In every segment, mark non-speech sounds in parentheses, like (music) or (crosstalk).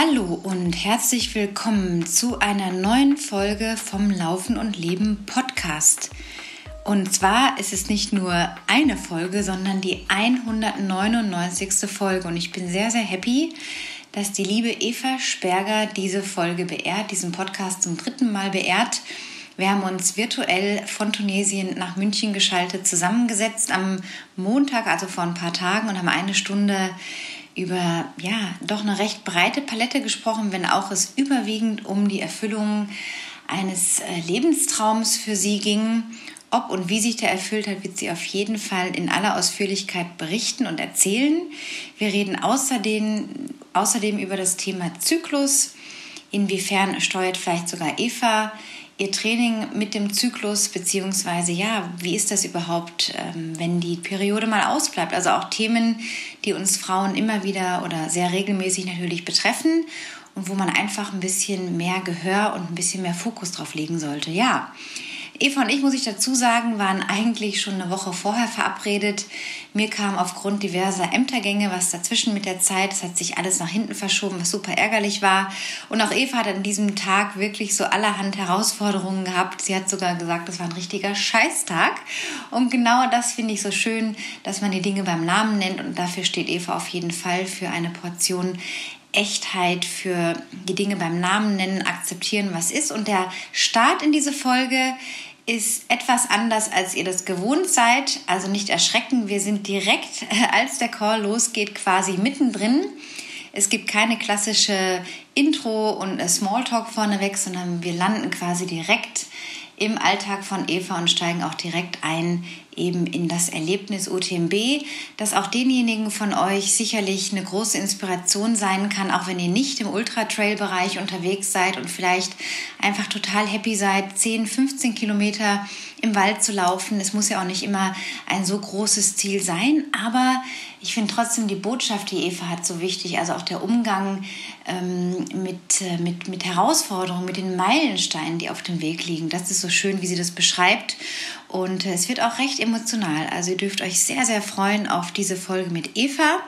Hallo und herzlich willkommen zu einer neuen Folge vom Laufen und Leben Podcast. Und zwar ist es nicht nur eine Folge, sondern die 199. Folge. Und ich bin sehr, sehr happy, dass die liebe Eva Sperger diese Folge beehrt, diesen Podcast zum dritten Mal beehrt. Wir haben uns virtuell von Tunesien nach München geschaltet, zusammengesetzt am Montag, also vor ein paar Tagen, und haben eine Stunde über ja doch eine recht breite Palette gesprochen, wenn auch es überwiegend um die Erfüllung eines äh, Lebenstraums für sie ging. Ob und wie sich der erfüllt hat, wird sie auf jeden Fall in aller Ausführlichkeit berichten und erzählen. Wir reden außerdem, außerdem über das Thema Zyklus. Inwiefern steuert vielleicht sogar Eva Ihr Training mit dem Zyklus, beziehungsweise ja, wie ist das überhaupt, ähm, wenn die Periode mal ausbleibt? Also auch Themen, die uns Frauen immer wieder oder sehr regelmäßig natürlich betreffen und wo man einfach ein bisschen mehr Gehör und ein bisschen mehr Fokus drauf legen sollte. Ja, Eva und ich, muss ich dazu sagen, waren eigentlich schon eine Woche vorher verabredet. Mir kam aufgrund diverser Ämtergänge was dazwischen mit der Zeit. Es hat sich alles nach hinten verschoben, was super ärgerlich war. Und auch Eva hat an diesem Tag wirklich so allerhand Herausforderungen gehabt. Sie hat sogar gesagt, das war ein richtiger Scheißtag. Und genau das finde ich so schön, dass man die Dinge beim Namen nennt. Und dafür steht Eva auf jeden Fall für eine Portion Echtheit, für die Dinge beim Namen nennen, akzeptieren, was ist. Und der Start in diese Folge ist etwas anders, als ihr das gewohnt seid. Also nicht erschrecken, wir sind direkt, (laughs) als der Call losgeht, quasi mittendrin. Es gibt keine klassische Intro und Smalltalk vorneweg, sondern wir landen quasi direkt im Alltag von Eva und steigen auch direkt ein eben in das Erlebnis UTMB, das auch denjenigen von euch sicherlich eine große Inspiration sein kann, auch wenn ihr nicht im Ultra-Trail-Bereich unterwegs seid und vielleicht einfach total happy seid, 10, 15 Kilometer im Wald zu laufen. Es muss ja auch nicht immer ein so großes Ziel sein, aber ich finde trotzdem die Botschaft, die Eva hat, so wichtig. Also auch der Umgang ähm, mit, äh, mit, mit Herausforderungen, mit den Meilensteinen, die auf dem Weg liegen. Das ist so schön, wie sie das beschreibt. Und äh, es wird auch recht emotional. Also ihr dürft euch sehr, sehr freuen auf diese Folge mit Eva.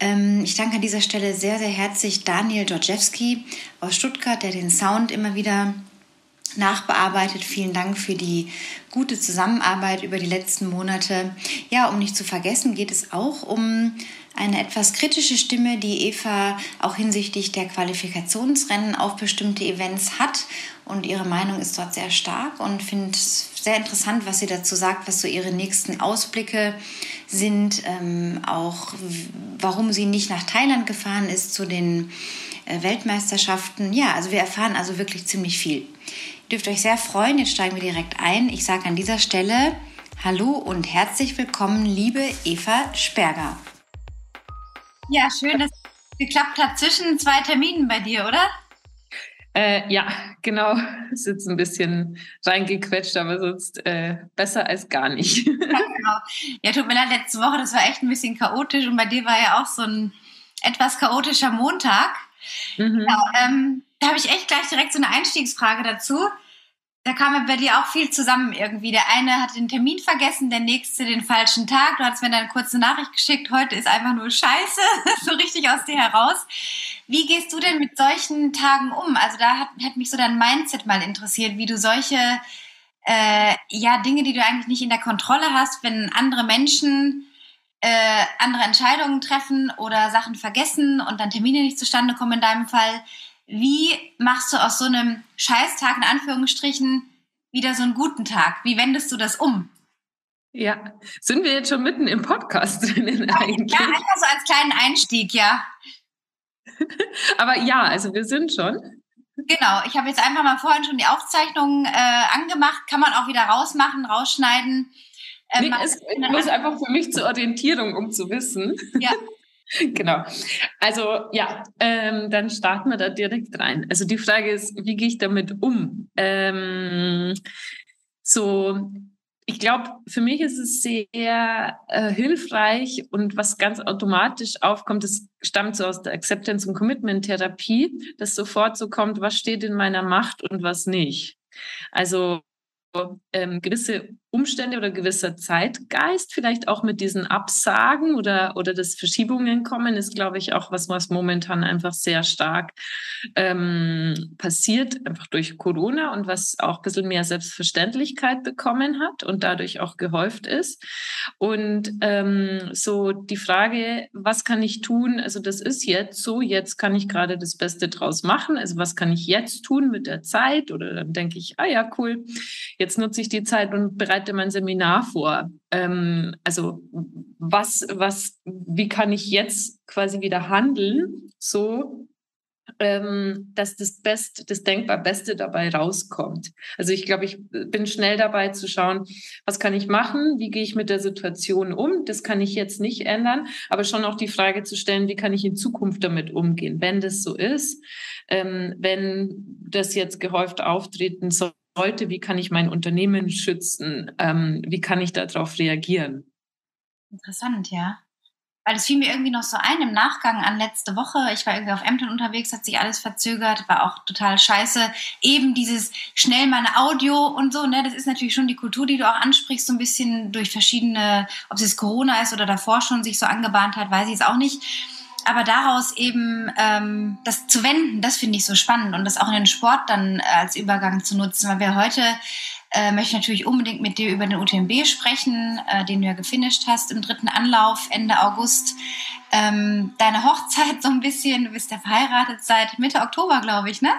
Ähm, ich danke an dieser Stelle sehr, sehr herzlich Daniel Dodrzewski aus Stuttgart, der den Sound immer wieder nachbearbeitet. Vielen Dank für die gute Zusammenarbeit über die letzten Monate. Ja, um nicht zu vergessen, geht es auch um eine etwas kritische Stimme, die Eva auch hinsichtlich der Qualifikationsrennen auf bestimmte Events hat. Und ihre Meinung ist dort sehr stark und finde es sehr interessant, was sie dazu sagt, was so ihre nächsten Ausblicke sind. Ähm, auch warum sie nicht nach Thailand gefahren ist zu den äh, Weltmeisterschaften. Ja, also wir erfahren also wirklich ziemlich viel dürft euch sehr freuen. Jetzt steigen wir direkt ein. Ich sage an dieser Stelle Hallo und herzlich willkommen, liebe Eva Sperger. Ja, schön, dass es geklappt hat zwischen zwei Terminen bei dir, oder? Äh, ja, genau. Ist jetzt ein bisschen reingequetscht, aber sonst äh, besser als gar nicht. ja, genau. Ja, tut mir leid, letzte Woche, das war echt ein bisschen chaotisch und bei dir war ja auch so ein etwas chaotischer Montag. Mhm. Ja, ähm, da habe ich echt gleich direkt so eine Einstiegsfrage dazu da kam ja bei dir auch viel zusammen irgendwie. Der eine hat den Termin vergessen, der nächste den falschen Tag. Du hast mir dann eine kurze Nachricht geschickt, heute ist einfach nur Scheiße, (laughs) so richtig aus dir heraus. Wie gehst du denn mit solchen Tagen um? Also da hat, hat mich so dein Mindset mal interessiert, wie du solche äh, ja, Dinge, die du eigentlich nicht in der Kontrolle hast, wenn andere Menschen äh, andere Entscheidungen treffen oder Sachen vergessen und dann Termine nicht zustande kommen in deinem Fall, wie machst du aus so einem Scheißtag in Anführungsstrichen wieder so einen guten Tag? Wie wendest du das um? Ja, sind wir jetzt schon mitten im Podcast (laughs) drinnen eigentlich? Ja, einfach so als kleinen Einstieg, ja. (laughs) Aber ja, also wir sind schon. Genau, ich habe jetzt einfach mal vorhin schon die Aufzeichnung äh, angemacht. Kann man auch wieder rausmachen, rausschneiden. Ähm, nee, es ist bloß einfach für mich zur Orientierung, um zu wissen. Ja, (laughs) (laughs) Genau. Also ja, ähm, dann starten wir da direkt rein. Also die Frage ist, wie gehe ich damit um? Ähm, so, ich glaube, für mich ist es sehr äh, hilfreich und was ganz automatisch aufkommt, das stammt so aus der Acceptance- und Commitment-Therapie, dass sofort so kommt, was steht in meiner Macht und was nicht. Also ähm, gewisse Umstände oder gewisser Zeitgeist, vielleicht auch mit diesen Absagen oder, oder das Verschiebungen kommen, ist, glaube ich, auch was, was momentan einfach sehr stark ähm, passiert, einfach durch Corona und was auch ein bisschen mehr Selbstverständlichkeit bekommen hat und dadurch auch gehäuft ist. Und ähm, so die Frage, was kann ich tun? Also das ist jetzt so, jetzt kann ich gerade das Beste draus machen. Also was kann ich jetzt tun mit der Zeit? Oder dann denke ich, ah ja, cool, jetzt nutze ich die Zeit und bereite mein Seminar vor. Ähm, also was, was, wie kann ich jetzt quasi wieder handeln, so ähm, dass das Beste, das denkbar Beste dabei rauskommt. Also ich glaube, ich bin schnell dabei zu schauen, was kann ich machen, wie gehe ich mit der Situation um. Das kann ich jetzt nicht ändern, aber schon auch die Frage zu stellen, wie kann ich in Zukunft damit umgehen, wenn das so ist, ähm, wenn das jetzt gehäuft auftreten sollte, wie kann ich mein Unternehmen schützen, ähm, wie kann ich darauf reagieren. Interessant, ja. Weil es fiel mir irgendwie noch so ein im Nachgang an letzte Woche. Ich war irgendwie auf Ämtern unterwegs, hat sich alles verzögert, war auch total scheiße. Eben dieses schnell meine Audio und so, ne, das ist natürlich schon die Kultur, die du auch ansprichst, so ein bisschen durch verschiedene, ob es jetzt Corona ist oder davor schon sich so angebahnt hat, weiß ich es auch nicht. Aber daraus eben ähm, das zu wenden, das finde ich so spannend und das auch in den Sport dann äh, als Übergang zu nutzen, weil wir heute äh, möchte natürlich unbedingt mit dir über den UTMB sprechen, äh, den du ja gefinisht hast im dritten Anlauf Ende August. Ähm, deine Hochzeit so ein bisschen, du bist ja verheiratet seit Mitte Oktober, glaube ich, ne?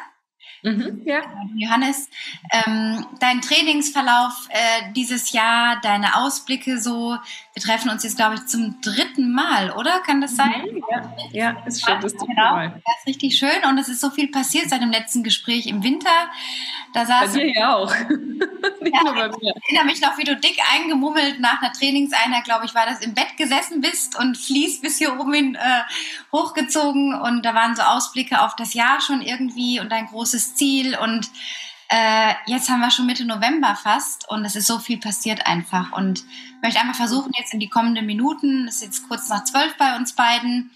Mhm, ja. Johannes, ähm, dein Trainingsverlauf äh, dieses Jahr, deine Ausblicke so, wir treffen uns jetzt, glaube ich, zum dritten Mal, oder? Kann das sein? Mhm, ja, ja ist schön, das genau. Mal. Das ist richtig schön und es ist so viel passiert seit dem letzten Gespräch im Winter. Da saß bei dir ja auch. (laughs) Nicht ja, nur bei mir. Ich erinnere mich noch, wie du dick eingemummelt nach einer Trainingseinheit, glaube ich, war das, im Bett gesessen bist und fließt bis hier oben hin, äh, hochgezogen und da waren so Ausblicke auf das Jahr schon irgendwie und dein großes Ziel und äh, jetzt haben wir schon Mitte November fast und es ist so viel passiert einfach und ich möchte einfach versuchen, jetzt in die kommenden Minuten, es ist jetzt kurz nach zwölf bei uns beiden,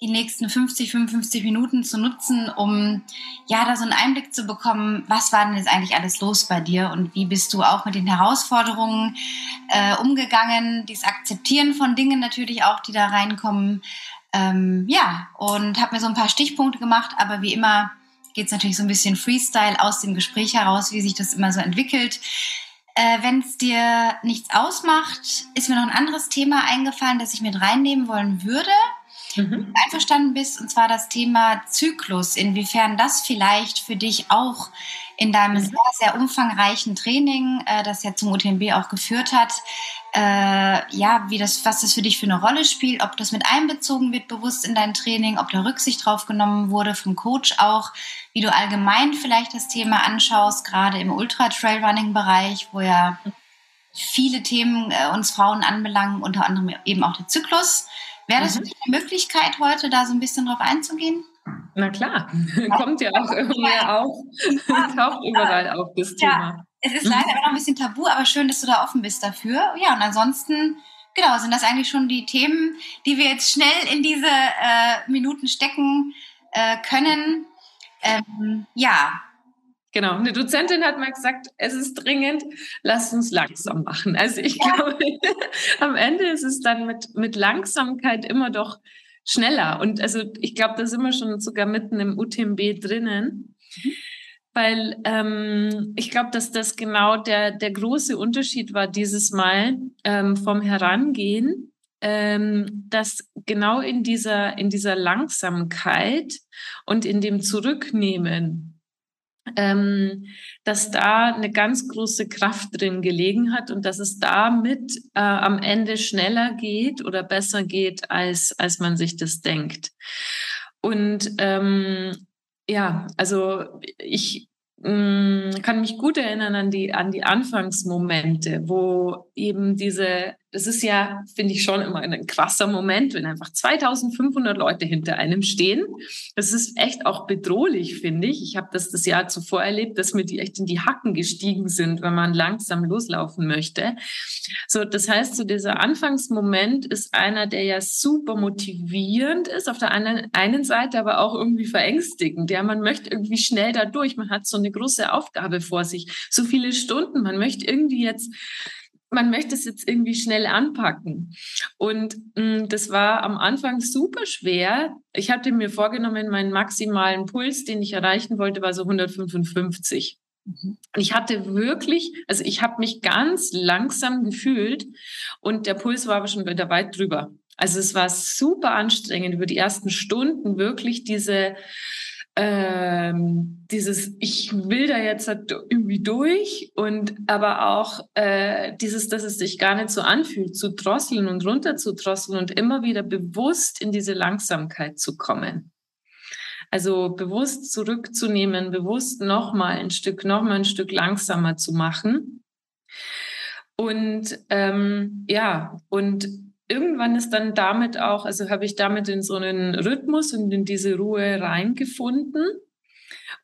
die nächsten 50, 55 Minuten zu nutzen, um ja da so einen Einblick zu bekommen, was war denn jetzt eigentlich alles los bei dir und wie bist du auch mit den Herausforderungen äh, umgegangen, dieses Akzeptieren von Dingen natürlich auch, die da reinkommen. Ähm, ja, und habe mir so ein paar Stichpunkte gemacht, aber wie immer geht es natürlich so ein bisschen Freestyle aus dem Gespräch heraus, wie sich das immer so entwickelt. Äh, Wenn es dir nichts ausmacht, ist mir noch ein anderes Thema eingefallen, das ich mit reinnehmen wollen würde mhm. einverstanden bist, und zwar das Thema Zyklus, inwiefern das vielleicht für dich auch in deinem mhm. sehr, sehr umfangreichen Training, äh, das ja zum UTMB auch geführt hat, äh, ja, wie das, was das für dich für eine Rolle spielt, ob das mit einbezogen wird bewusst in dein Training, ob da Rücksicht drauf genommen wurde vom Coach auch, wie du allgemein vielleicht das Thema anschaust, gerade im Ultra-Trailrunning-Bereich, wo ja viele Themen äh, uns Frauen anbelangen, unter anderem eben auch der Zyklus. Wäre das mhm. eine Möglichkeit, heute da so ein bisschen drauf einzugehen? Na klar, (laughs) kommt ja auch immer mehr auf, (laughs) taucht überall auf das Thema. Es ist leider immer noch ein bisschen tabu, aber schön, dass du da offen bist dafür. Ja, und ansonsten, genau, sind das eigentlich schon die Themen, die wir jetzt schnell in diese äh, Minuten stecken äh, können. Ähm, ja, Genau, eine Dozentin hat mal gesagt, es ist dringend, lasst uns langsam machen. Also ich ja. glaube, (laughs) am Ende ist es dann mit, mit Langsamkeit immer doch schneller. Und also ich glaube, da sind wir schon sogar mitten im UTMB drinnen. Mhm. Weil ähm, ich glaube, dass das genau der, der große Unterschied war dieses Mal ähm, vom Herangehen, ähm, dass genau in dieser, in dieser Langsamkeit und in dem Zurücknehmen ähm, dass da eine ganz große Kraft drin gelegen hat und dass es damit äh, am Ende schneller geht oder besser geht, als, als man sich das denkt. Und ähm, ja, also ich mh, mm, kann mich gut erinnern an die, an die Anfangsmomente, wo eben diese das ist ja, finde ich, schon immer ein krasser Moment, wenn einfach 2500 Leute hinter einem stehen. Das ist echt auch bedrohlich, finde ich. Ich habe das das Jahr zuvor erlebt, dass mir die echt in die Hacken gestiegen sind, wenn man langsam loslaufen möchte. So, das heißt, so dieser Anfangsmoment ist einer, der ja super motivierend ist, auf der anderen, einen Seite aber auch irgendwie verängstigend. Ja, man möchte irgendwie schnell da durch. Man hat so eine große Aufgabe vor sich, so viele Stunden. Man möchte irgendwie jetzt man möchte es jetzt irgendwie schnell anpacken. Und mh, mm, das war am Anfang super schwer. Ich hatte mir vorgenommen, meinen maximalen Puls, den ich erreichen wollte, war so 155. Mhm. Und ich hatte wirklich, also ich habe mich ganz langsam gefühlt und der Puls war aber schon wieder weit drüber. Also es war super anstrengend über die ersten Stunden wirklich diese ähm, dieses, ich will da jetzt halt irgendwie durch und aber auch äh, dieses, dass es sich gar nicht so anfühlt, zu drosseln und runter zu drosseln und immer wieder bewusst in diese Langsamkeit zu kommen. Also bewusst zurückzunehmen, bewusst nochmal ein Stück, nochmal ein Stück langsamer zu machen. Und ähm, ja, und irgendwann ist dann damit auch, also habe ich damit in so einen Rhythmus und in diese Ruhe reingefunden.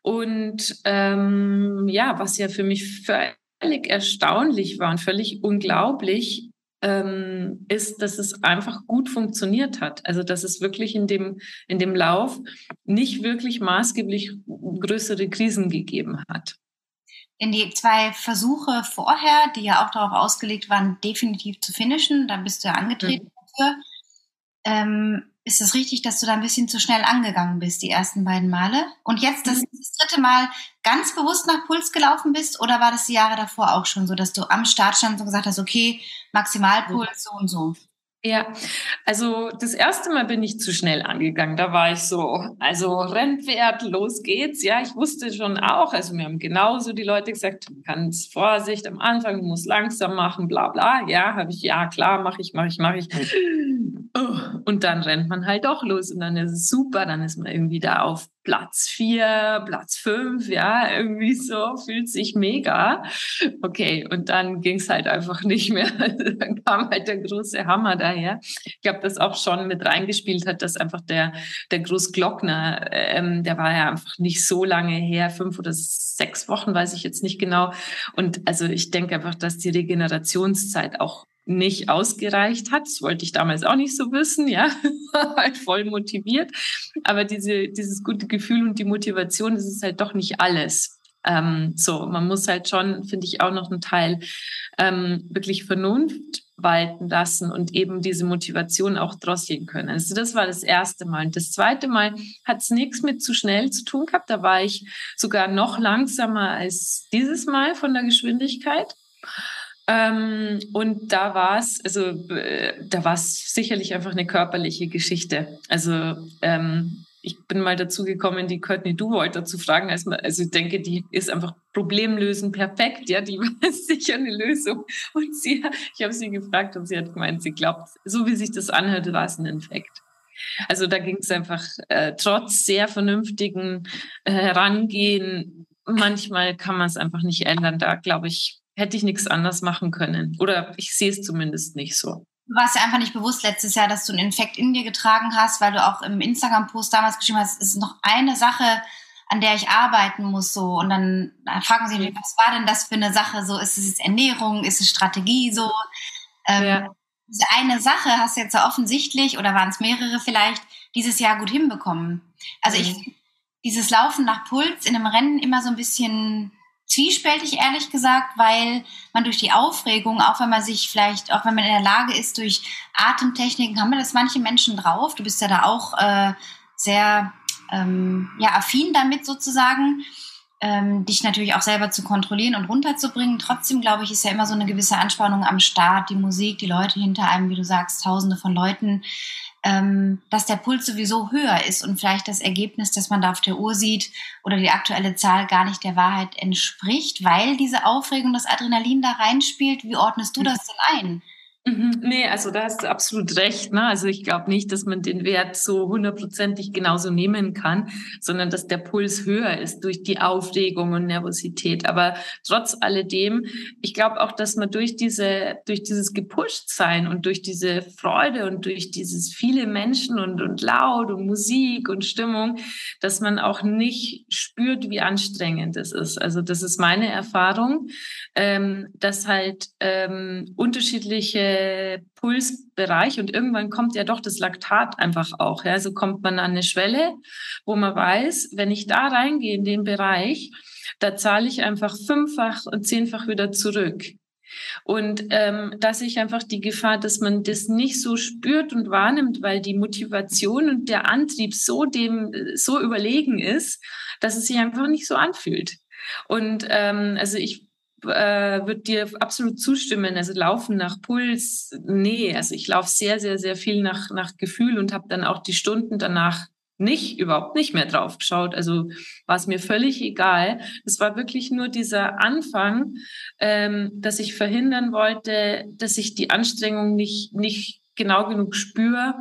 Und ähm, ja, was ja für mich völlig erstaunlich war und völlig unglaublich, ähm, ist, dass es einfach gut funktioniert hat. Also dass es wirklich in dem, in dem Lauf nicht wirklich maßgeblich größere Krisen gegeben hat. In die zwei Versuche vorher, die ja auch darauf ausgelegt waren, definitiv zu finishen, da bist du ja angetreten mhm. dafür. Ähm, ist es richtig, dass du da ein bisschen zu schnell angegangen bist, die ersten beiden Male? Und jetzt das, mhm. das, dritte Mal ganz bewusst nach Puls gelaufen bist? Oder war das die Jahre davor auch schon so, dass du am Start standst und gesagt hast, okay, Maximalpuls so und so? Ja, also das erste Mal bin ich zu schnell angegangen. Da war ich so, also Rennpferd, los geht's. Ja, ich wusste schon auch, also mir haben genauso die Leute gesagt, ganz Vorsicht am Anfang, du musst langsam machen, bla bla. Ja, habe ich, ja klar, mache ich, mache ich, mache ich. Oh, und dann rennt man halt doch los und dann ist es super, dann ist man irgendwie da auf Platz vier, Platz fünf, ja, irgendwie so, fühlt sich mega. Okay, und dann ging es halt einfach nicht mehr. (laughs) Also dann kam halt der große Hammer daher. Ich glaube, das auch schon mit reingespielt hat, dass einfach der, der Großglockner, ähm, der war ja einfach nicht so lange her, fünf oder sechs Wochen, weiß ich jetzt nicht genau. Und also ich denke einfach, dass die Regenerationszeit auch nicht ausgereicht hat. Das wollte ich damals auch nicht so wissen, ja, (laughs) halt voll motiviert. Aber diese, dieses gute Gefühl und die Motivation, das ist halt doch nicht alles. Ähm, so, man muss halt schon, finde ich, auch noch einen Teil ähm, wirklich Vernunft walten lassen und eben diese Motivation auch drosseln können. Also das war das erste Mal. Und das zweite Mal hat es nichts mit zu schnell zu tun gehabt. Da war ich sogar noch langsamer als dieses Mal von der Geschwindigkeit. Ähm, und da war es, also äh, da war es sicherlich einfach eine körperliche Geschichte. Also ähm, ich bin mal dazu gekommen, die Courtney Duvoiter zu fragen. Also, also ich denke, die ist einfach Problemlösen perfekt. Ja, die (laughs) weiß sicher eine Lösung. Und sie, ich habe sie gefragt und sie hat gemeint, sie glaubt, so wie sich das anhört, war es ein Infekt. Also da ging es einfach äh, trotz sehr vernünftigen äh, Herangehen. Manchmal kann man es einfach nicht ändern. Da glaube ich, hätte ich nichts anders machen können. Oder ich sehe es zumindest nicht so. Du warst ja einfach nicht bewusst letztes Jahr, dass du einen Infekt in dir getragen hast, weil du auch im Instagram-Post damals geschrieben hast, es ist noch eine Sache, an der ich arbeiten muss, so. Und dann, dann fragen sie mich, was war denn das für eine Sache? So, ist es Ernährung? Ist es Strategie? So. Ähm, ja. Diese eine Sache hast du jetzt ja offensichtlich, oder waren es mehrere vielleicht, dieses Jahr gut hinbekommen. Also mhm. ich, dieses Laufen nach Puls in einem Rennen immer so ein bisschen zwiespältig, ehrlich gesagt, weil man durch die Aufregung, auch wenn man sich vielleicht, auch wenn man in der Lage ist, durch Atemtechniken, haben wir das manche Menschen drauf. Du bist ja da auch äh, sehr ähm, ja, affin damit sozusagen, ähm, dich natürlich auch selber zu kontrollieren und runterzubringen. Trotzdem, glaube ich, ist ja immer so eine gewisse Anspannung am Start, die Musik, die Leute hinter einem, wie du sagst, tausende von Leuten ähm, dass der Puls sowieso höher ist und vielleicht das Ergebnis, das man da auf der Uhr sieht oder die aktuelle Zahl gar nicht der Wahrheit entspricht, weil diese Aufregung, das Adrenalin da reinspielt. Wie ordnest du das denn ein? Mhm. Nee, also da hast du absolut recht. Ne? Also ich glaube nicht, dass man den Wert so hundertprozentig genauso nehmen kann, sondern dass der Puls höher ist durch die Aufregung und Nervosität. Aber trotz alledem, ich glaube auch, dass man durch diese, durch dieses Gepushtsein und durch diese Freude und durch dieses viele Menschen und, und laut und Musik und Stimmung, dass man auch nicht spürt, wie anstrengend es ist. Also das ist meine Erfahrung, ähm, dass halt ähm, unterschiedliche Pulsbereich und irgendwann kommt ja doch das Laktat einfach auch. Ja? Also kommt man an eine Schwelle, wo man weiß, wenn ich da reingehe in den Bereich, da zahle ich einfach fünffach und zehnfach wieder zurück. Und ähm, dass ich einfach die Gefahr, dass man das nicht so spürt und wahrnimmt, weil die Motivation und der Antrieb so dem so überlegen ist, dass es sich einfach nicht so anfühlt. Und ähm, also ich äh, würde dir absolut zustimmen. Also laufen nach Puls, nee, also ich laufe sehr, sehr, sehr viel nach, nach Gefühl und habe dann auch die Stunden danach nicht, überhaupt nicht mehr drauf geschaut. Also war es mir völlig egal. Es war wirklich nur dieser Anfang, ähm, dass ich verhindern wollte, dass ich die Anstrengung nicht, nicht genau genug spüre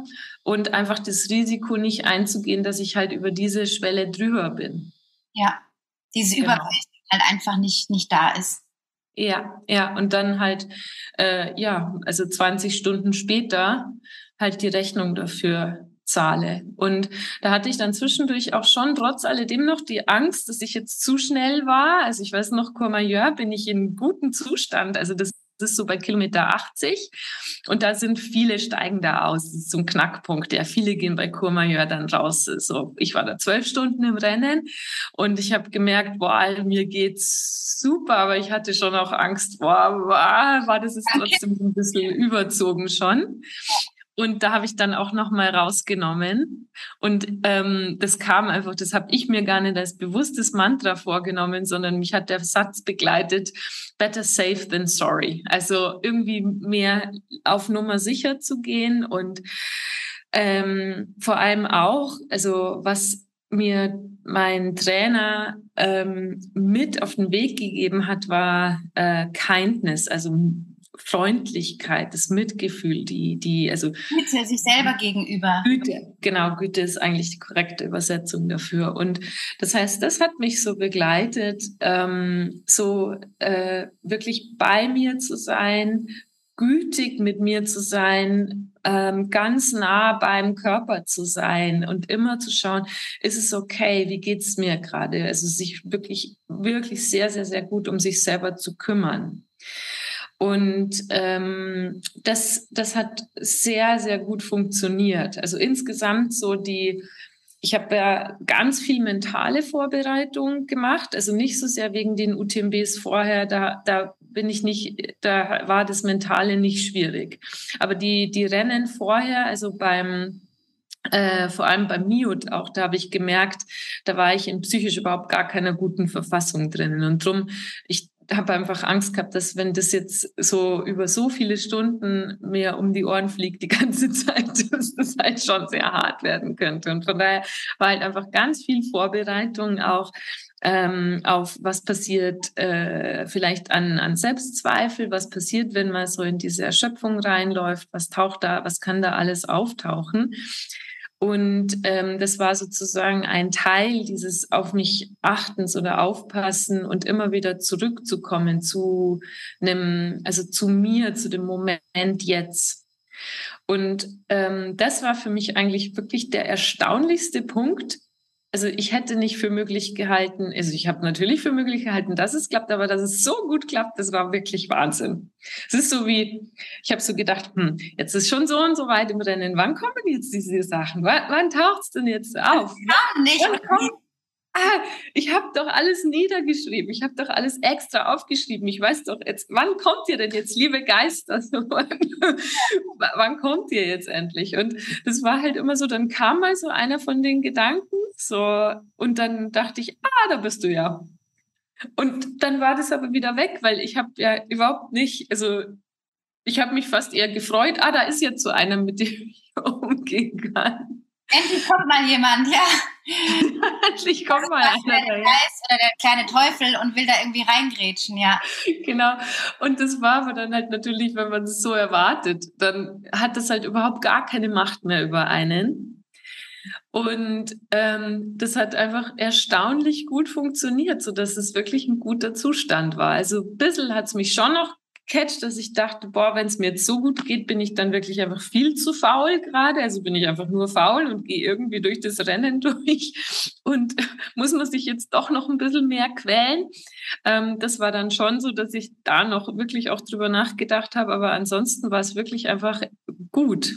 und einfach das Risiko nicht einzugehen, dass ich halt über diese Schwelle drüber bin. Ja, diese genau. Übersicht halt einfach nicht, nicht da ist. Ja, ja, und dann halt, äh, ja, also 20 Stunden später halt die Rechnung dafür zahle. Und da hatte ich dann zwischendurch auch schon trotz alledem noch die Angst, dass ich jetzt zu schnell war. Also ich weiß noch, Courmayeur bin ich in gutem Zustand. Also das das ist so bei Kilometer 80 und da sind viele steigen da aus. Das ist so ein Knackpunkt. Ja, viele gehen bei Courmayeur dann raus. So, ich war da zwölf Stunden im Rennen und ich habe gemerkt, boah, mir geht's super, aber ich hatte schon auch Angst, boah, war das ist trotzdem ein bisschen überzogen schon. Und da habe ich dann auch nochmal rausgenommen. Und ähm, das kam einfach, das habe ich mir gar nicht als bewusstes Mantra vorgenommen, sondern mich hat der Satz begleitet, better safe than sorry. Also irgendwie mehr auf Nummer sicher zu gehen und ähm, vor allem auch, also was mir mein Trainer ähm, mit auf den Weg gegeben hat, war äh, Kindness, also Freundlichkeit, das Mitgefühl, die, die, also. Güte sich selber gegenüber. Güte, genau, Güte ist eigentlich die korrekte Übersetzung dafür. Und das heißt, das hat mich so begleitet, ähm, so äh, wirklich bei mir zu sein, gütig mit mir zu sein, ähm, ganz nah beim Körper zu sein und immer zu schauen, ist es okay, wie geht's mir gerade? Also sich wirklich, wirklich sehr, sehr, sehr gut um sich selber zu kümmern. Und ähm, das, das hat sehr, sehr gut funktioniert. Also insgesamt so die, ich habe ja ganz viel mentale Vorbereitung gemacht, also nicht so sehr wegen den UTMBs vorher, da, da bin ich nicht, da war das Mentale nicht schwierig. Aber die, die Rennen vorher, also beim äh, vor allem beim Miut auch, da habe ich gemerkt, da war ich in psychisch überhaupt gar keiner guten Verfassung drinnen. Und drum, ich habe einfach Angst gehabt, dass wenn das jetzt so über so viele Stunden mir um die Ohren fliegt die (laughs) ganze Zeit, dass das halt schon sehr hart werden könnte. Und von daher war halt einfach ganz viel Vorbereitung auch ähm, auf was passiert äh, vielleicht an, an Selbstzweifel, was passiert, wenn man so in diese Erschöpfung reinläuft, was taucht da, was kann da alles auftauchen. Und ähm, das war sozusagen ein Teil dieses auf mich achtens oder aufpassen und immer wieder zurückzukommen zu einem, also zu mir, zu dem Moment jetzt. Und ähm, das war für mich eigentlich wirklich der erstaunlichste Punkt, also ich hätte nicht für möglich gehalten, also ich habe natürlich für möglich gehalten, dass es klappt, aber dass es so gut klappt, das war wirklich Wahnsinn. Es ist so wie, ich habe so gedacht, hm, jetzt ist schon so und so weit im Rennen, wann kommen jetzt diese Sachen? Wann, wann taucht es denn jetzt auf? Ja, nicht. Wann kommt, ah, ich habe doch alles niedergeschrieben, ich habe doch alles extra aufgeschrieben. Ich weiß doch jetzt, wann kommt ihr denn jetzt, liebe Geister? (laughs) wann kommt ihr jetzt endlich? Und das war halt immer so, dann kam mal so einer von den Gedanken, so, und dann dachte ich, ah, da bist du ja. Und dann war das aber wieder weg, weil ich habe ja überhaupt nicht, also ich habe mich fast eher gefreut, ah, da ist jetzt so einer, mit dem ich (laughs) umgehen kann. Endlich kommt mal jemand, ja. (laughs) Endlich kommt mal einer. Der Geist oder der kleine Teufel und will da irgendwie reingrätschen, ja. Genau. Und das war aber dann halt natürlich, wenn man es so erwartet, dann hat das halt überhaupt gar keine Macht mehr über einen. Und ähm, das hat einfach erstaunlich gut funktioniert, so dass es wirklich ein guter Zustand war. Also ein bisschen hat es mich schon noch catch, dass ich dachte, boah, wenn es mir jetzt so gut geht, bin ich dann wirklich einfach viel zu faul gerade. Also bin ich einfach nur faul und gehe irgendwie durch das Rennen (laughs) durch und (laughs) muss man sich jetzt doch noch ein bisschen mehr quälen. Ähm, das war dann schon so, dass ich da noch wirklich auch drüber nachgedacht habe. Aber ansonsten war es wirklich einfach gut.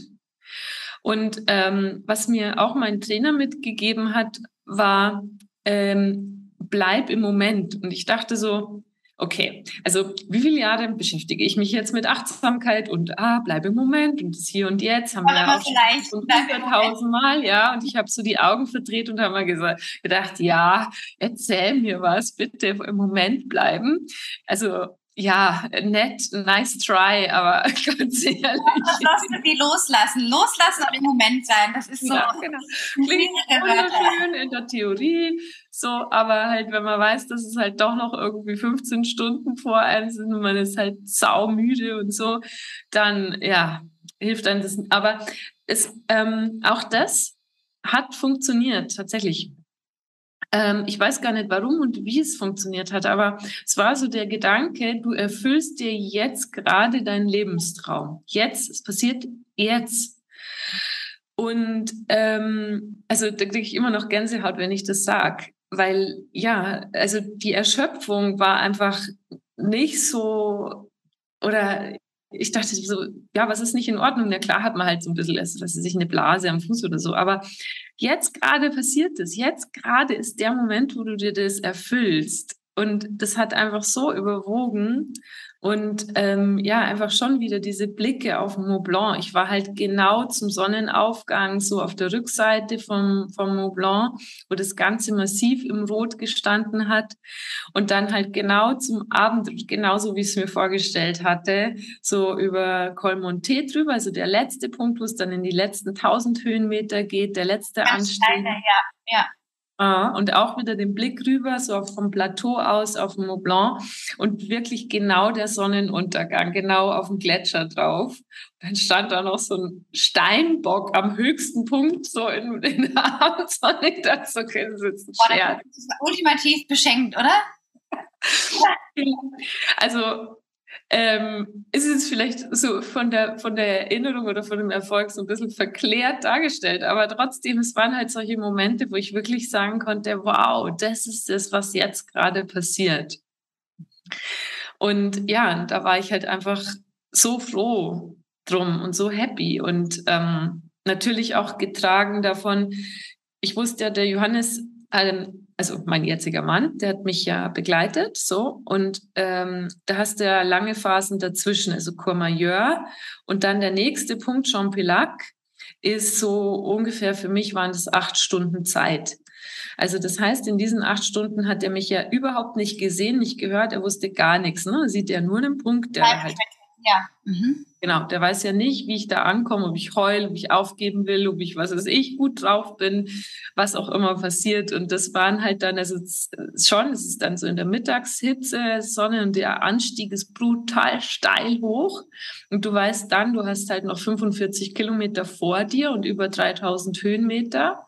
Und ähm, was mir auch mein Trainer mitgegeben hat, war, ähm, bleib im Moment. Und ich dachte so, okay, also wie viele Jahre beschäftige ich mich jetzt mit Achtsamkeit und ah, bleibe im Moment und das Hier und Jetzt haben wir ja auch schon hunderttausend Mal, ja, und ich habe so die Augen verdreht und habe mal gesagt, gedacht, ja, erzähl mir was, bitte im Moment bleiben. Also ja, nett, nice try, aber (laughs) ganz ehrlich. Ja, wie loslassen. Loslassen und im Moment sein. Das ist so. Ja, genau. (laughs) Klingt wunderschön in der Theorie. So, aber halt, wenn man weiß, dass es halt doch noch irgendwie 15 Stunden vor einem sind und man ist halt saumüde und so, dann, ja, hilft einem das. Aber es, ähm, auch das hat funktioniert, tatsächlich. Ähm, ich weiß gar nicht, warum und wie es funktioniert hat, aber es war so der Gedanke, du erfüllst dir jetzt gerade deinen Lebenstraum. Jetzt, es passiert jetzt. Und ähm, also da kriege ich immer noch Gänsehaut, wenn ich das sage. Weil ja, also die Erschöpfung war einfach nicht so oder ich dachte so, ja, was ist nicht in Ordnung? Na klar hat man halt so ein bisschen, was weiß ich, eine Blase am Fuß oder so. Aber jetzt gerade passiert es. Jetzt gerade ist der Moment, wo du dir das erfüllst. Und das hat einfach so überwogen. Und ähm, ja, einfach schon wieder diese Blicke auf Mont Blanc. Ich war halt genau zum Sonnenaufgang so auf der Rückseite vom, vom Mont Blanc, wo das Ganze massiv im Rot gestanden hat. Und dann halt genau zum Abend, genauso wie ich es mir vorgestellt hatte, so über Col Monte drüber, also der letzte Punkt, wo es dann in die letzten 1000 Höhenmeter geht, der letzte Anstieg. Ja, ja. Ah, und auch wieder den Blick rüber, so vom Plateau aus auf den Mont Blanc und wirklich genau der Sonnenuntergang, genau auf dem Gletscher drauf. Dann stand da noch so ein Steinbock am höchsten Punkt, so in, in der (laughs) Abendsonne. Ich dachte, so, okay, das ist ein Boah, das ist ultimativ beschenkt, oder? (laughs) also ähm, ist es vielleicht so von der, von der Erinnerung oder von dem Erfolg so ein bisschen verklärt dargestellt. Aber trotzdem, es waren halt solche Momente, wo ich wirklich sagen konnte, wow, das ist das, was jetzt gerade passiert. Und ja, da war ich halt einfach so froh drum und so happy und ähm, natürlich auch getragen davon. Ich wusste ja, der Johannes ähm, also mein jetziger Mann, der hat mich ja begleitet, so und ähm, da hast du ja lange Phasen dazwischen, also Courmayeur und dann der nächste Punkt, Champillac, ist so ungefähr für mich waren das acht Stunden Zeit. Also das heißt, in diesen acht Stunden hat er mich ja überhaupt nicht gesehen, nicht gehört, er wusste gar nichts. Ne? Er sieht ja nur einen Punkt, der halt ja. Mhm. Genau, der weiß ja nicht, wie ich da ankomme, ob ich heule, ob ich aufgeben will, ob ich, was weiß ich, gut drauf bin, was auch immer passiert. Und das waren halt dann, also schon, es ist dann so in der Mittagshitze, Sonne und der Anstieg ist brutal steil hoch. Und du weißt dann, du hast halt noch 45 Kilometer vor dir und über 3000 Höhenmeter.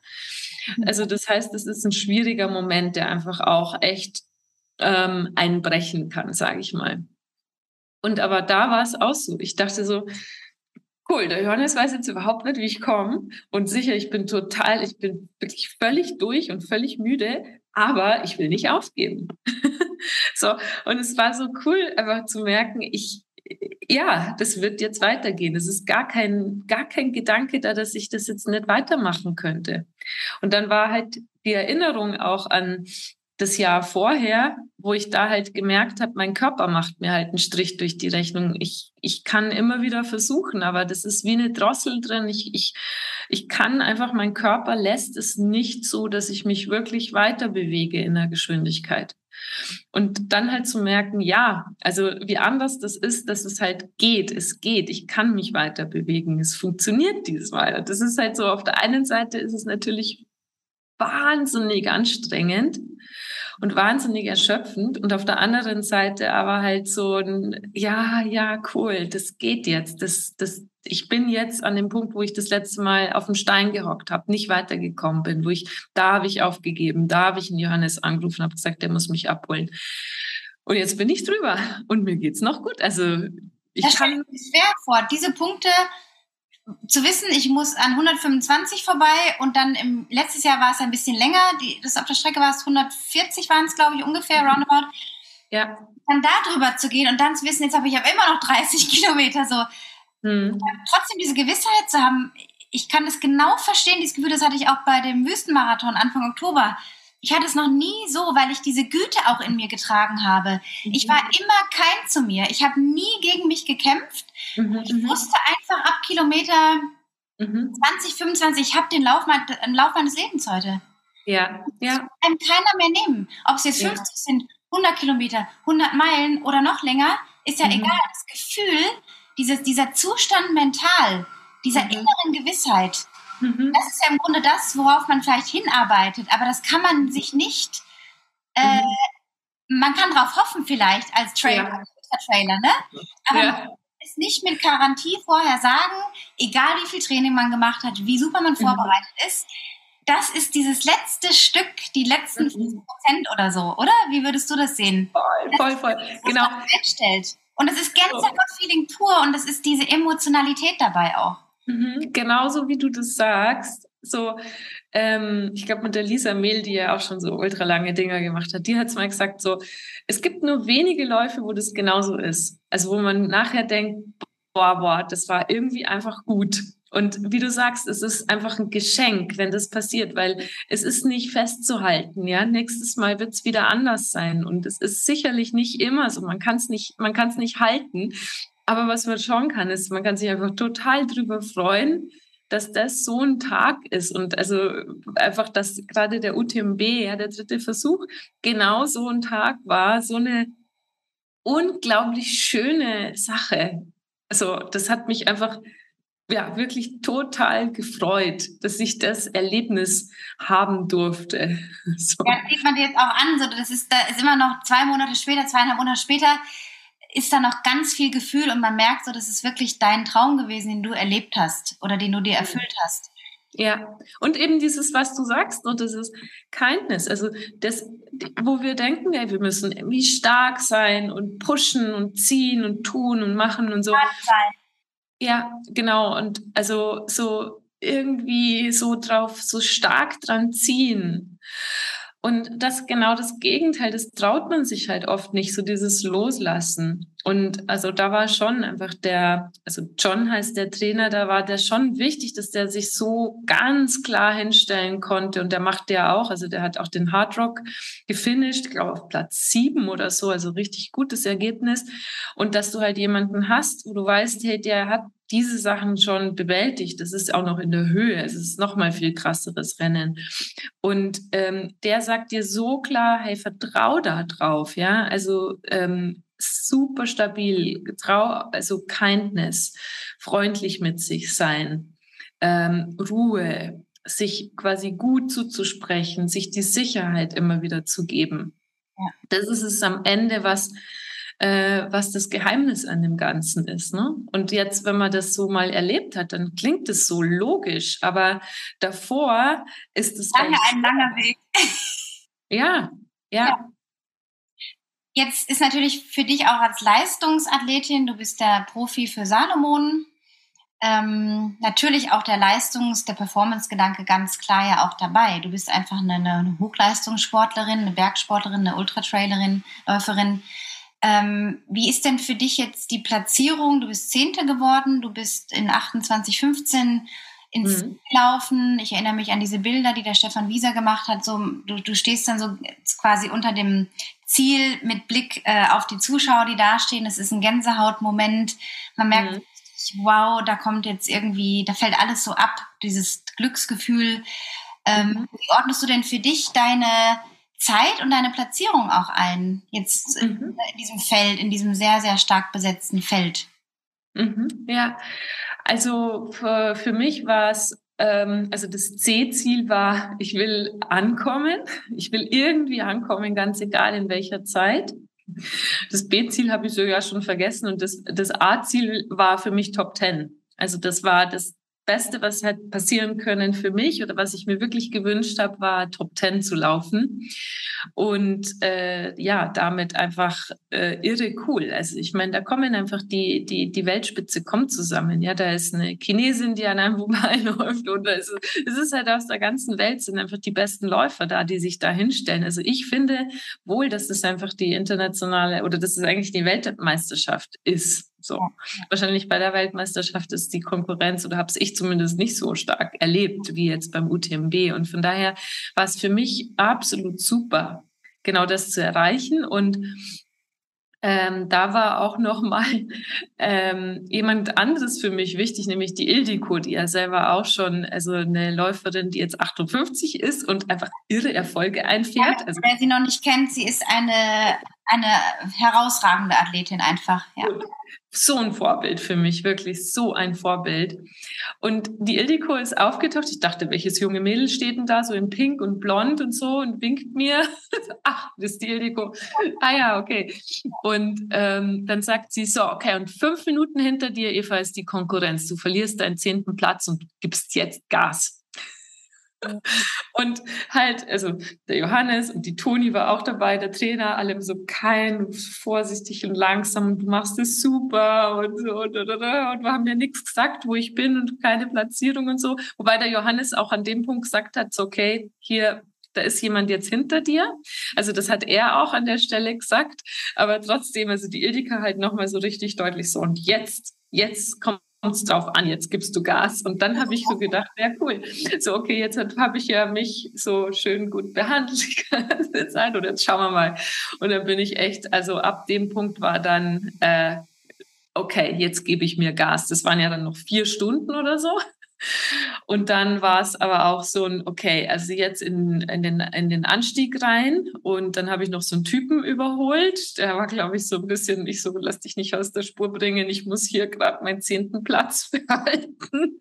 Mhm. Also das heißt, es ist ein schwieriger Moment, der einfach auch echt ähm, einbrechen kann, sage ich mal. Und aber da war es auch so. Ich dachte so, cool, der Johannes weiß jetzt überhaupt nicht, wie ich komme. Und sicher, ich bin total, ich bin wirklich völlig durch und völlig müde, aber ich will nicht aufgeben. (laughs) so, und es war so cool, einfach zu merken, ich, ja, das wird jetzt weitergehen. Es ist gar kein, gar kein Gedanke da, dass ich das jetzt nicht weitermachen könnte. Und dann war halt die Erinnerung auch an das Jahr vorher, wo ich da halt gemerkt habe, mein Körper macht mir halt einen Strich durch die Rechnung. Ich, ich kann immer wieder versuchen, aber das ist wie eine Drossel drin. Ich, ich, ich kann einfach, mein Körper lässt es nicht so, dass ich mich wirklich weiter bewege in der Geschwindigkeit. Und dann halt zu merken, ja, also wie anders das ist, dass es halt geht, es geht, ich kann mich weiter bewegen, es funktioniert diesmal. Das ist halt so, auf der einen Seite ist es natürlich wahnsinnig anstrengend und wahnsinnig erschöpfend und auf der anderen Seite aber halt so ein, ja, ja, cool, das geht jetzt, das, das, ich bin jetzt an dem Punkt, wo ich das letzte Mal auf dem Stein gehockt habe, nicht weitergekommen bin, wo ich, da habe ich aufgegeben, da habe ich einen Johannes angerufen, habe gesagt, der muss mich abholen. Und jetzt bin ich drüber und mir geht's noch gut. Also ich das kann. schwer vor. Diese Punkte zu wissen, ich muss an 125 vorbei und dann im letztes Jahr war es ein bisschen länger. Die, das auf der Strecke war es 140 waren es, glaube ich, ungefähr, roundabout. Ja. Dann da drüber zu gehen und dann zu wissen, jetzt habe ich aber immer noch 30 (laughs) Kilometer so. Hm. Trotzdem diese Gewissheit zu haben, ich kann das genau verstehen, dieses Gefühl, das hatte ich auch bei dem Wüstenmarathon Anfang Oktober. Ich hatte es noch nie so, weil ich diese Güte auch in mir getragen habe. Ich war mhm. immer kein zu mir. Ich habe nie gegen mich gekämpft. Mhm. Ich mhm. wusste einfach ab Kilometer mhm. 20, 25, ich habe den Lauf, den Lauf meines Lebens heute. Ja, ja. Das kann keiner mehr nehmen. Ob es jetzt 50 ja. sind, 100 Kilometer, 100 Meilen oder noch länger, ist ja mhm. egal. Das Gefühl, dieses, dieser Zustand mental, dieser mhm. inneren Gewissheit, mhm. das ist ja im Grunde das, worauf man vielleicht hinarbeitet. Aber das kann man sich nicht, äh, mhm. man kann darauf hoffen vielleicht als Trailer, ja. Trailer ne? Aber ja. ist nicht mit Garantie vorher sagen, egal wie viel Training man gemacht hat, wie super man mhm. vorbereitet ist, das ist dieses letzte Stück, die letzten mhm. Prozent oder so, oder? Wie würdest du das sehen? Voll, voll, voll. Das, genau. Und es ist Gänsehaut-Feeling pur und es ist diese Emotionalität dabei auch. Mhm, genauso wie du das sagst. So, ähm, ich glaube, mit der Lisa Mehl, die ja auch schon so ultra lange Dinger gemacht hat, die hat es mal gesagt, so, es gibt nur wenige Läufe, wo das genauso ist. Also, wo man nachher denkt, boah, boah, das war irgendwie einfach gut. Und wie du sagst, es ist einfach ein Geschenk, wenn das passiert, weil es ist nicht festzuhalten. Ja, nächstes Mal wird es wieder anders sein und es ist sicherlich nicht immer so. Man kann es nicht, man kann es nicht halten. Aber was man schauen kann, ist, man kann sich einfach total drüber freuen, dass das so ein Tag ist und also einfach, dass gerade der UTMB, ja, der dritte Versuch, genau so ein Tag war, so eine unglaublich schöne Sache. Also das hat mich einfach ja, wirklich total gefreut, dass ich das Erlebnis haben durfte. (laughs) So. Ja, sieht man dir jetzt auch an, so, das ist, da ist immer noch zwei Monate später, zweieinhalb Monate später, ist da noch ganz viel Gefühl und man merkt so, das ist wirklich dein Traum gewesen, den du erlebt hast oder den du dir erfüllt hast. Ja, und eben dieses, was du sagst, und das ist Kindness, also das, wo wir denken, ja, wir müssen irgendwie stark sein und pushen und ziehen und tun und machen und so. Sein. Ja, genau. Und also so irgendwie so drauf, so stark dran ziehen. Und das genau das Gegenteil, das traut man sich halt oft nicht, so dieses Loslassen. Und also da war schon einfach der, also John heißt der Trainer, da war der schon wichtig, dass der sich so ganz klar hinstellen konnte. Und der macht der auch, also der hat auch den Hard Rock gefinisht, ich glaube auf Platz sieben oder so, also richtig gutes Ergebnis. Und dass du halt jemanden hast, wo du weißt, hey, der hat diese Sachen schon bewältigt. Das ist auch noch in der Höhe. Es ist noch mal viel krasseres Rennen. Und ähm, der sagt dir so klar, hey, vertrau da drauf, ja. Also ähm, super stabil, trau, also Kindness, freundlich mit sich sein, ähm, Ruhe, sich quasi gut zuzusprechen, sich die Sicherheit immer wieder zu geben. Ja. Das ist es am Ende, was äh, was das Geheimnis an dem Ganzen ist. Ne? Und jetzt, wenn man das so mal erlebt hat, dann klingt es so logisch, aber davor ist es lange ein langer Weg. ja, ja, ja. Jetzt ist natürlich für dich auch als Leistungsathletin, du bist der Profi für Salomon, ähm, natürlich auch der Leistungs-, der Performance-Gedanke ganz klar ja auch dabei. Du bist einfach eine, eine Hochleistungssportlerin, eine Bergsportlerin, eine Ultratrailerin, Läuferin. Ähm, wie ist denn für dich jetzt die Platzierung? Du bist Zehnte geworden, du bist in 28,15 ins mhm. Laufen. Ich erinnere mich an diese Bilder, die der Stefan Wieser gemacht hat. So, du, du stehst dann so quasi unter dem Ziel mit Blick äh, auf die Zuschauer, die dastehen. Es ist ein Gänsehautmoment. Man merkt, mhm. wow, da kommt jetzt irgendwie, da fällt alles so ab, dieses Glücksgefühl. Ähm, mhm. Wie ordnest du denn für dich deine Zeit und deine Platzierung auch ein, jetzt mhm. in diesem Feld, in diesem sehr, sehr stark besetzten Feld? Mhm, ja, also für, für mich war es, also das C-Ziel war, ich will ankommen, ich will irgendwie ankommen, ganz egal in welcher Zeit. Das B-Ziel habe ich sogar schon vergessen und das, das A-Ziel war für mich Top 10. Also das war das Beste, was hätte passieren können für mich oder was ich mir wirklich gewünscht habe, war Top Ten zu laufen. Und äh, ja, damit einfach äh, irre cool. Also ich meine, da kommen einfach die, die, die Weltspitze kommt zusammen. Ja, da ist eine Chinesin, die an einem (laughs) vorbeiläuft. Und also, es ist halt aus der ganzen Welt sind einfach die besten Läufer da, die sich da hinstellen. Also ich finde wohl, dass das einfach die internationale oder dass es eigentlich die Weltmeisterschaft ist. So. Wahrscheinlich bei der Weltmeisterschaft ist die Konkurrenz oder habe es ich zumindest nicht so stark erlebt wie jetzt beim UTMB. Und von daher war es für mich absolut super, genau das zu erreichen. Und ähm, da war auch noch mal (laughs) ähm, jemand anderes für mich wichtig, nämlich die Ildiko, die ja selber auch schon, also eine Läuferin, die jetzt 58 ist und einfach irre Erfolge einfährt. Ja, also, wer sie noch nicht kennt, sie ist eine, eine herausragende Athletin einfach. Ja so ein Vorbild für mich, wirklich so ein Vorbild. Und die Ildiko ist aufgetaucht. Ich dachte, welches junge Mädel steht denn da so in Pink und Blond und so und winkt mir. (laughs) Ach, das ist die Ildiko. Ah ja, okay. Und ähm, dann sagt sie so, okay, und fünf Minuten hinter dir, Eva, ist die Konkurrenz. Du verlierst deinen zehnten Platz und gibst jetzt Gas. Und halt, also der Johannes und die Toni war auch dabei, der Trainer, allem so kein, vorsichtig und langsam, du machst es super und so und, und, und, und wir haben ja nichts gesagt, wo ich bin und keine Platzierung und so. Wobei der Johannes auch an dem Punkt gesagt hat, so, okay, hier da ist jemand jetzt hinter dir. Also das hat er auch an der Stelle gesagt. Aber trotzdem, also die Ildika halt nochmal so richtig deutlich so. Und jetzt, jetzt kommt es drauf an, jetzt gibst du Gas. Und dann habe ich so gedacht, ja cool. So, okay, jetzt habe ich ja mich so schön gut behandelt die Zeit und jetzt schauen wir mal. Und dann bin ich echt, also ab dem Punkt war dann, äh, okay, jetzt gebe ich mir Gas. Das waren ja dann noch vier Stunden oder so. Und dann war es aber auch so ein, okay, also jetzt in, in, den, in den Anstieg rein und dann habe ich noch so einen Typen überholt. Der war, glaube ich, so ein bisschen, ich so, lass dich nicht aus der Spur bringen, ich muss hier gerade meinen zehnten Platz (laughs) behalten.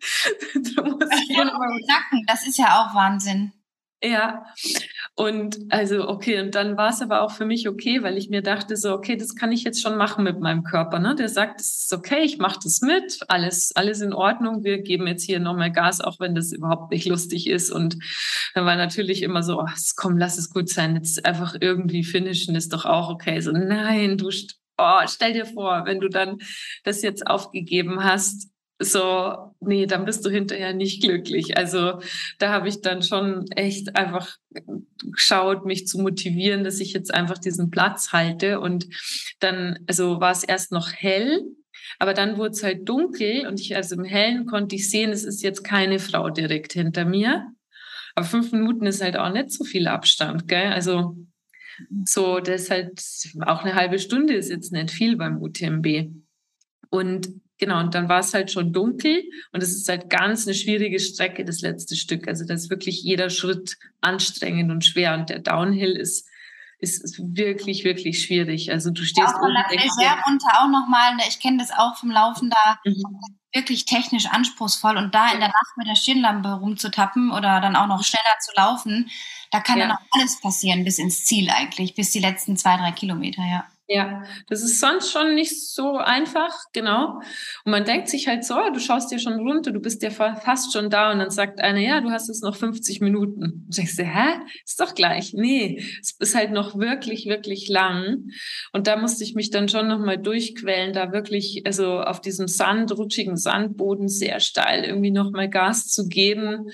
das ist ja auch Wahnsinn. Ja, und also okay, und dann war es aber auch für mich okay, weil ich mir dachte so, okay, das kann ich jetzt schon machen mit meinem Körper. Ne? Der sagt, es ist okay, ich mache das mit, alles, alles in Ordnung, wir geben jetzt hier nochmal Gas, auch wenn das überhaupt nicht lustig ist. Und dann war natürlich immer so, ach, komm, lass es gut sein, jetzt einfach irgendwie finishen ist doch auch okay. So, nein, du, oh, stell dir vor, wenn du dann das jetzt aufgegeben hast, so, nee, dann bist du hinterher nicht glücklich. Also da habe ich dann schon echt einfach geschaut, mich zu motivieren, dass ich jetzt einfach diesen Platz halte. Und dann, also war es erst noch hell, aber dann wurde es halt dunkel und ich, also im Hellen konnte ich sehen, es ist jetzt keine Frau direkt hinter mir. Aber fünf Minuten ist halt auch nicht so viel Abstand, gell? Also so, das halt auch eine halbe Stunde ist jetzt nicht viel beim UTMB. Und Genau, und dann war es halt schon dunkel und es ist halt ganz eine schwierige Strecke, das letzte Stück. Also da ist wirklich jeder Schritt anstrengend und schwer und der Downhill ist, ist, wirklich, wirklich schwierig. Also du stehst auch oben. Reserve runter auch nochmal, ne, ich kenne das auch vom Laufen da, mhm. wirklich technisch anspruchsvoll und da in der Nacht mit der Stirnlampe rumzutappen oder dann auch noch schneller zu laufen, da kann ja. dann auch alles passieren bis ins Ziel eigentlich, bis die letzten zwei, drei Kilometer, ja. Ja, das ist sonst schon nicht so einfach, genau. Und man denkt sich halt so, du schaust dir schon runter, du bist ja fast schon da und dann sagt einer, ja, du hast jetzt noch 50 Minuten. Und denkst du, hä? Ist doch gleich. Nee, es ist halt noch wirklich, wirklich lang. Und da musste ich mich dann schon nochmal durchquellen, da wirklich, also auf diesem Sand, rutschigen Sandboden sehr steil irgendwie nochmal Gas zu geben.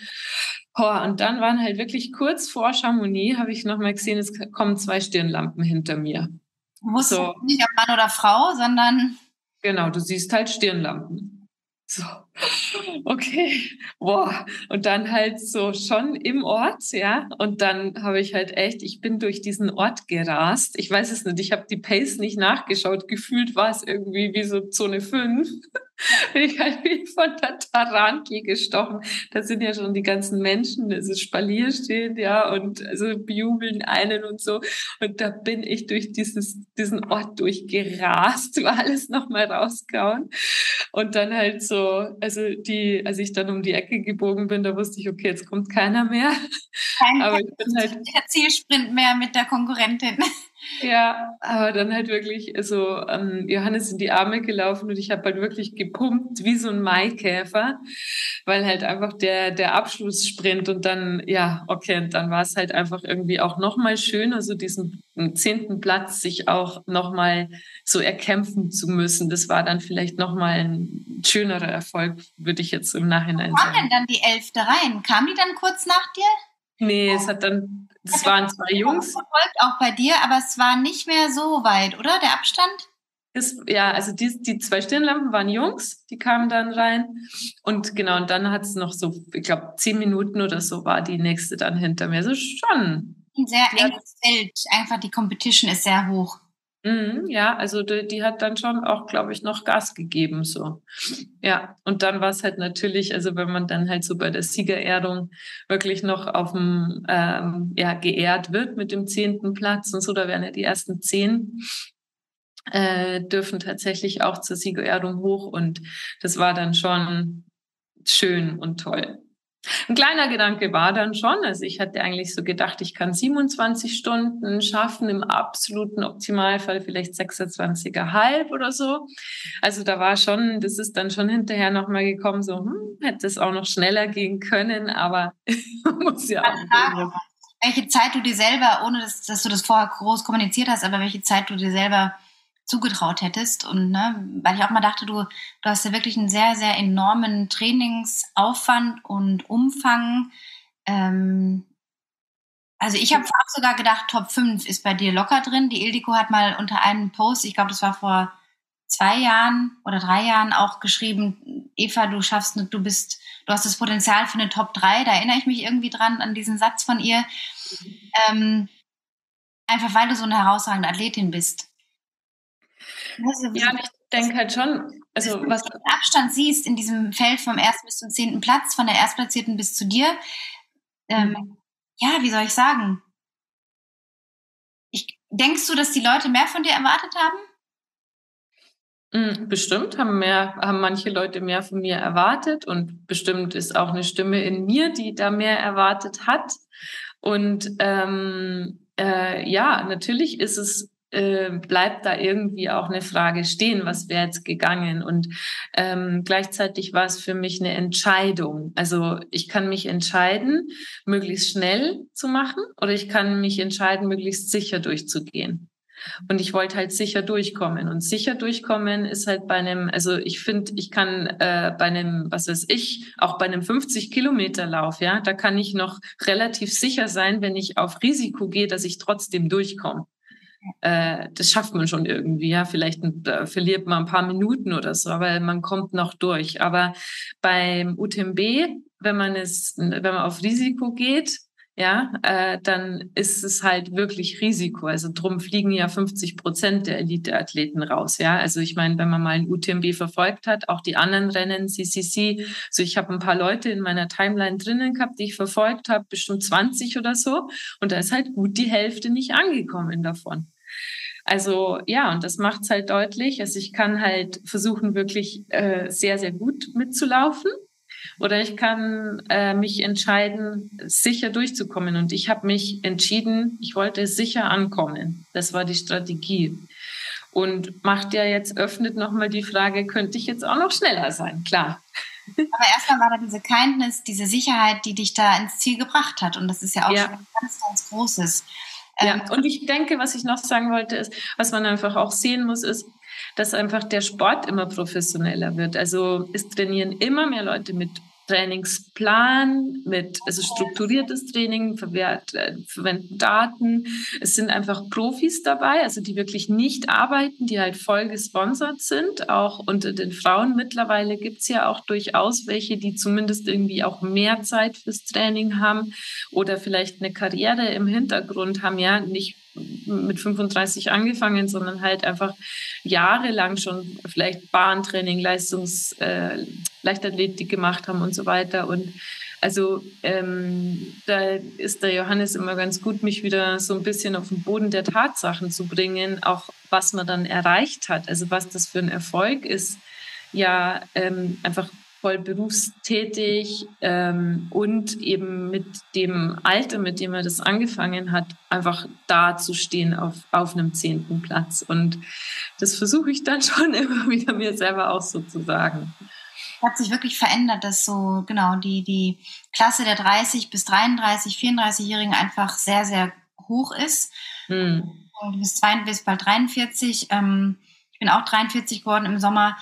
Oh, und dann waren halt wirklich kurz vor Chamonix, habe ich nochmal gesehen, es kommen zwei Stirnlampen hinter mir. Du wusstest so. nicht, ob Mann oder Frau, sondern. Genau, du siehst halt Stirnlampen. So, okay, boah. Und dann halt so schon im Ort, ja. Und dann habe ich halt echt, ich bin durch diesen Ort gerast. Ich weiß es nicht, ich habe die Pace nicht nachgeschaut. Gefühlt war es irgendwie wie so Zone 5 (laughs) bin ich halt wie von der Tarantel gestochen. Da sind ja schon die ganzen Menschen, es ist Spalier steht, ja, und also bejubeln einen und so. Und da bin ich durch dieses, diesen Ort durchgerast, (laughs) war alles nochmal rausgehauen. Und dann halt so, also die, als ich dann um die Ecke gebogen bin, da wusste ich, okay, jetzt kommt keiner mehr. Kein (laughs) Aber ich bin halt. Der Zielsprint mehr mit der Konkurrentin. Ja, aber dann halt wirklich so ähm, Johannes in die Arme gelaufen und ich habe halt wirklich gepumpt wie so ein Maikäfer, weil halt einfach der, der Abschlusssprint und dann, ja, okay, und dann war es halt einfach irgendwie auch nochmal schön, also diesen zehnten Platz sich auch nochmal so erkämpfen zu müssen. Das war dann vielleicht nochmal ein schönerer Erfolg, würde ich jetzt im Nachhinein sagen. Kam denn dann die Elfte rein? Kam die dann kurz nach dir? Nee, es hat dann das waren zwei Jungs. Verfolgt auch bei dir, aber es war nicht mehr so weit, oder? Der Abstand? Das, ja, also die, die zwei Stirnlampen waren Jungs, die kamen dann rein. Und genau, und dann hat es noch so, ich glaube, zehn Minuten oder so war die nächste dann hinter mir. So also schon. Ein sehr enges Feld. Einfach die Competition ist sehr hoch. Mhm, ja, also die, die, hat dann schon auch, glaube ich, noch Gas gegeben, so. Ja, und dann war es halt natürlich, also wenn man dann halt so bei der Siegerehrung wirklich noch auf dem, ähm, ja, geehrt wird mit dem zehnten Platz und so, da wären ja die ersten zehn, äh, dürfen tatsächlich auch zur Siegerehrung hoch und das war dann schon schön und toll. Ein kleiner Gedanke war dann schon, also ich hatte eigentlich so gedacht, ich kann 27 Stunden schaffen, im absoluten Optimalfall vielleicht 26,5 oder so. Also da war schon, das ist dann schon hinterher nochmal gekommen, so, hm, hätte es auch noch schneller gehen können, aber (laughs) muss ja auch. Welche Zeit du dir selber, ohne dass, dass du das vorher groß kommuniziert hast, aber welche Zeit du dir selber zugetraut hättest. Und ne, weil ich auch mal dachte, du, du hast ja wirklich einen sehr, sehr enormen Trainingsaufwand und Umfang. Ähm, also ich habe vorab sogar gedacht, Top 5 ist bei dir locker drin. Die Ildiko hat mal unter einem Post, ich glaube, das war vor zwei Jahren oder drei Jahren auch geschrieben, Eva, du schaffst, du bist, du hast das Potenzial für eine Top 3. Da erinnere ich mich irgendwie dran an diesen Satz von ihr. Ähm, einfach weil du so eine herausragende Athletin bist. Also, ja, ich denke halt schon, also was du den Abstand siehst in diesem Feld vom ersten bis zum zehnten Platz, von der Erstplatzierten bis zu dir, ähm, mhm. ja, wie soll ich sagen? Ich, denkst du, dass die Leute mehr von dir erwartet haben? Mhm, bestimmt haben mehr, haben manche Leute mehr von mir erwartet und bestimmt ist auch eine Stimme in mir, die da mehr erwartet hat. Und ähm, äh, ja, natürlich ist es äh, bleibt da irgendwie auch eine Frage stehen, was wäre jetzt gegangen. Und ähm, gleichzeitig war es für mich eine Entscheidung. Also ich kann mich entscheiden, möglichst schnell zu machen oder ich kann mich entscheiden, möglichst sicher durchzugehen. Und ich wollte halt sicher durchkommen. Und sicher durchkommen ist halt bei einem, also ich finde, ich kann äh, bei einem, was weiß ich, auch bei einem 50 Kilometer Lauf, ja, da kann ich noch relativ sicher sein, wenn ich auf Risiko gehe, dass ich trotzdem durchkomme äh, das schafft man schon irgendwie. Ja, vielleicht äh, verliert man ein paar Minuten oder so, aber man kommt noch durch. Aber beim UTMB, wenn man es, wenn man auf Risiko geht, ja, äh, dann ist es halt wirklich Risiko. Also drum fliegen ja 50 Prozent der Elite-Athleten raus. Ja, also ich meine, wenn man mal ein UTMB verfolgt hat, auch die anderen Rennen, CCC, so ich habe ein paar Leute in meiner Timeline drinnen gehabt, die ich verfolgt habe, bestimmt 20 oder so, und da ist halt gut die Hälfte nicht angekommen davon. Also ja, und das macht es halt deutlich. Also ich kann halt versuchen, wirklich äh, sehr, sehr gut mitzulaufen. Oder ich kann äh, mich entscheiden, sicher durchzukommen. Und ich habe mich entschieden, ich wollte sicher ankommen. Das war die Strategie. Und macht ja jetzt, öffnet nochmal die Frage, könnte ich jetzt auch noch schneller sein? Klar. (laughs) Aber erstmal war da diese Kindness, diese Sicherheit, die dich da ins Ziel gebracht hat. Und das ist ja auch ja. schon ganz, ganz Großes. Ja, ähm, und ich denke, was ich noch sagen wollte, ist, was man einfach auch sehen muss, ist, dass einfach der Sport immer professioneller wird. Also es trainieren immer mehr Leute mit Trainingsplan, mit also strukturiertes Training, äh, verwenden Daten. Es sind einfach Profis dabei, also die wirklich nicht arbeiten, die halt voll gesponsert sind. Auch unter den Frauen mittlerweile gibt's ja auch durchaus welche, die zumindest irgendwie auch mehr Zeit fürs Training haben oder vielleicht eine Karriere im Hintergrund haben, ja, nicht mit 35 angefangen, sondern halt einfach jahrelang schon vielleicht Bahntraining, Leistungs, äh, Leichtathletik gemacht haben und so weiter. Und also ähm, da ist der Johannes immer ganz gut, mich wieder so ein bisschen auf den Boden der Tatsachen zu bringen, auch was man dann erreicht hat, also was das für ein Erfolg ist, ja ähm, einfach voll berufstätig ähm, und eben mit dem Alter, mit dem er das angefangen hat, einfach da zu stehen auf, auf einem zehnten Platz. Und das versuche ich dann (laughs) schon immer wieder mir selber auch so zu sagen. Hat sich wirklich verändert, dass so, genau, die, die Klasse der 30 bis 33, 34-Jährigen einfach sehr, sehr hoch ist. Hm. Du bist, zwei, bist bald 43. Ähm, ich bin auch 43 geworden im Sommer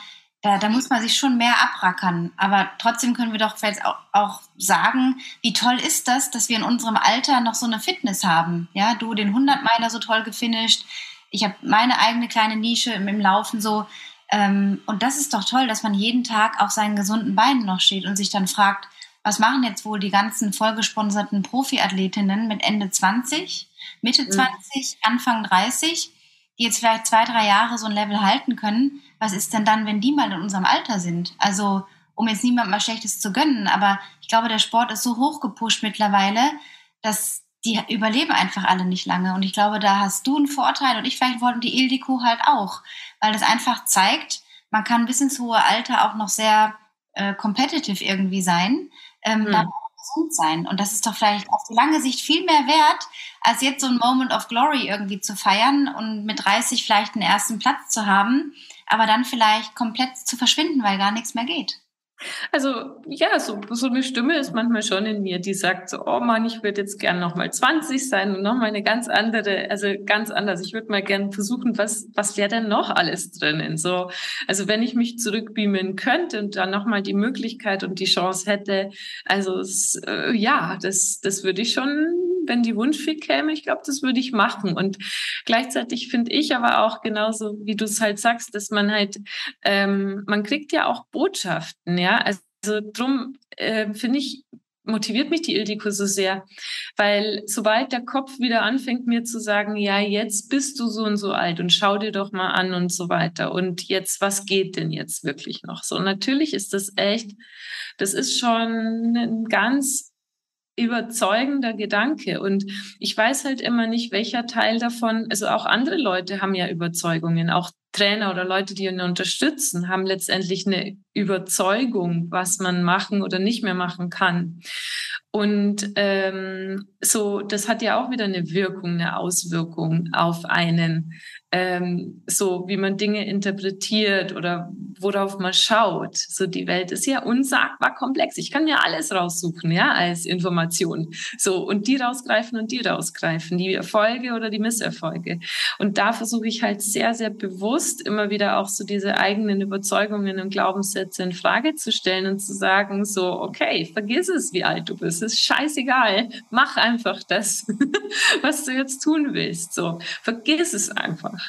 da, da muss man sich schon mehr abrackern. Aber trotzdem können wir doch jetzt auch, auch sagen, wie toll ist das, dass wir in unserem Alter noch so eine Fitness haben. Ja, du den 100 Meiler so toll gefinisht. ich habe meine eigene kleine Nische im, im Laufen so. Ähm, und das ist doch toll, dass man jeden Tag auf seinen gesunden Beinen noch steht und sich dann fragt, was machen jetzt wohl die ganzen vollgesponserten Profiathletinnen mit Ende 20, Mitte mhm. 20, Anfang 30, die jetzt vielleicht zwei, drei Jahre so ein Level halten können? Was ist denn dann, wenn die mal in unserem Alter sind? Also, um jetzt niemandem mal Schlechtes zu gönnen, aber ich glaube, der Sport ist so hoch gepusht mittlerweile, dass die überleben einfach alle nicht lange. Und ich glaube, da hast du einen Vorteil und ich vielleicht wollte die Ildiko halt auch, weil das einfach zeigt, man kann bis ins hohe Alter auch noch sehr äh, competitive irgendwie sein, ähm, mhm. gesund sein. Und das ist doch vielleicht auf die lange Sicht viel mehr wert, als jetzt so ein Moment of Glory irgendwie zu feiern und mit 30 vielleicht einen ersten Platz zu haben, aber dann vielleicht komplett zu verschwinden, weil gar nichts mehr geht. Also ja, so, so eine Stimme ist manchmal schon in mir, die sagt so, oh Mann, ich würde jetzt gern nochmal 20 sein und nochmal eine ganz andere, also ganz anders. Ich würde mal gern versuchen, was, was wäre denn noch alles drinnen? So, also wenn ich mich zurückbeamen könnte und dann nochmal die Möglichkeit und die Chance hätte, also äh, ja, das, das würde ich schon wenn die Wunschfee käme, ich glaube, das würde ich machen. Und gleichzeitig finde ich aber auch genauso, wie du es halt sagst, dass man halt, ähm, man kriegt ja auch Botschaften, ja. Also drum äh, finde ich, motiviert mich die Ildiko so sehr, weil sobald der Kopf wieder anfängt, mir zu sagen, ja, jetzt bist du so und so alt und schau dir doch mal an und so weiter und jetzt, was geht denn jetzt wirklich noch? So, natürlich ist das echt, das ist schon ein ganz überzeugender Gedanke. Und ich weiß halt immer nicht, welcher Teil davon, also auch andere Leute haben ja Überzeugungen, auch Trainer oder Leute, die ihn unterstützen, haben letztendlich eine Überzeugung, was man machen oder nicht mehr machen kann. Und ähm, so, das hat ja auch wieder eine Wirkung, eine Auswirkung auf einen ähm, so wie man Dinge interpretiert oder worauf man schaut. So die Welt ist ja unsagbar komplex. Ich kann mir alles raussuchen, ja, als Information. So und die rausgreifen und die rausgreifen, die Erfolge oder die Misserfolge. Und da versuche ich halt sehr, sehr bewusst immer wieder auch so diese eigenen Überzeugungen und Glaubenssätze in Frage zu stellen und zu sagen, so, okay, vergiss es, wie alt du bist. ist scheißegal. Mach einfach das, (laughs) was du jetzt tun willst. So, vergiss es einfach.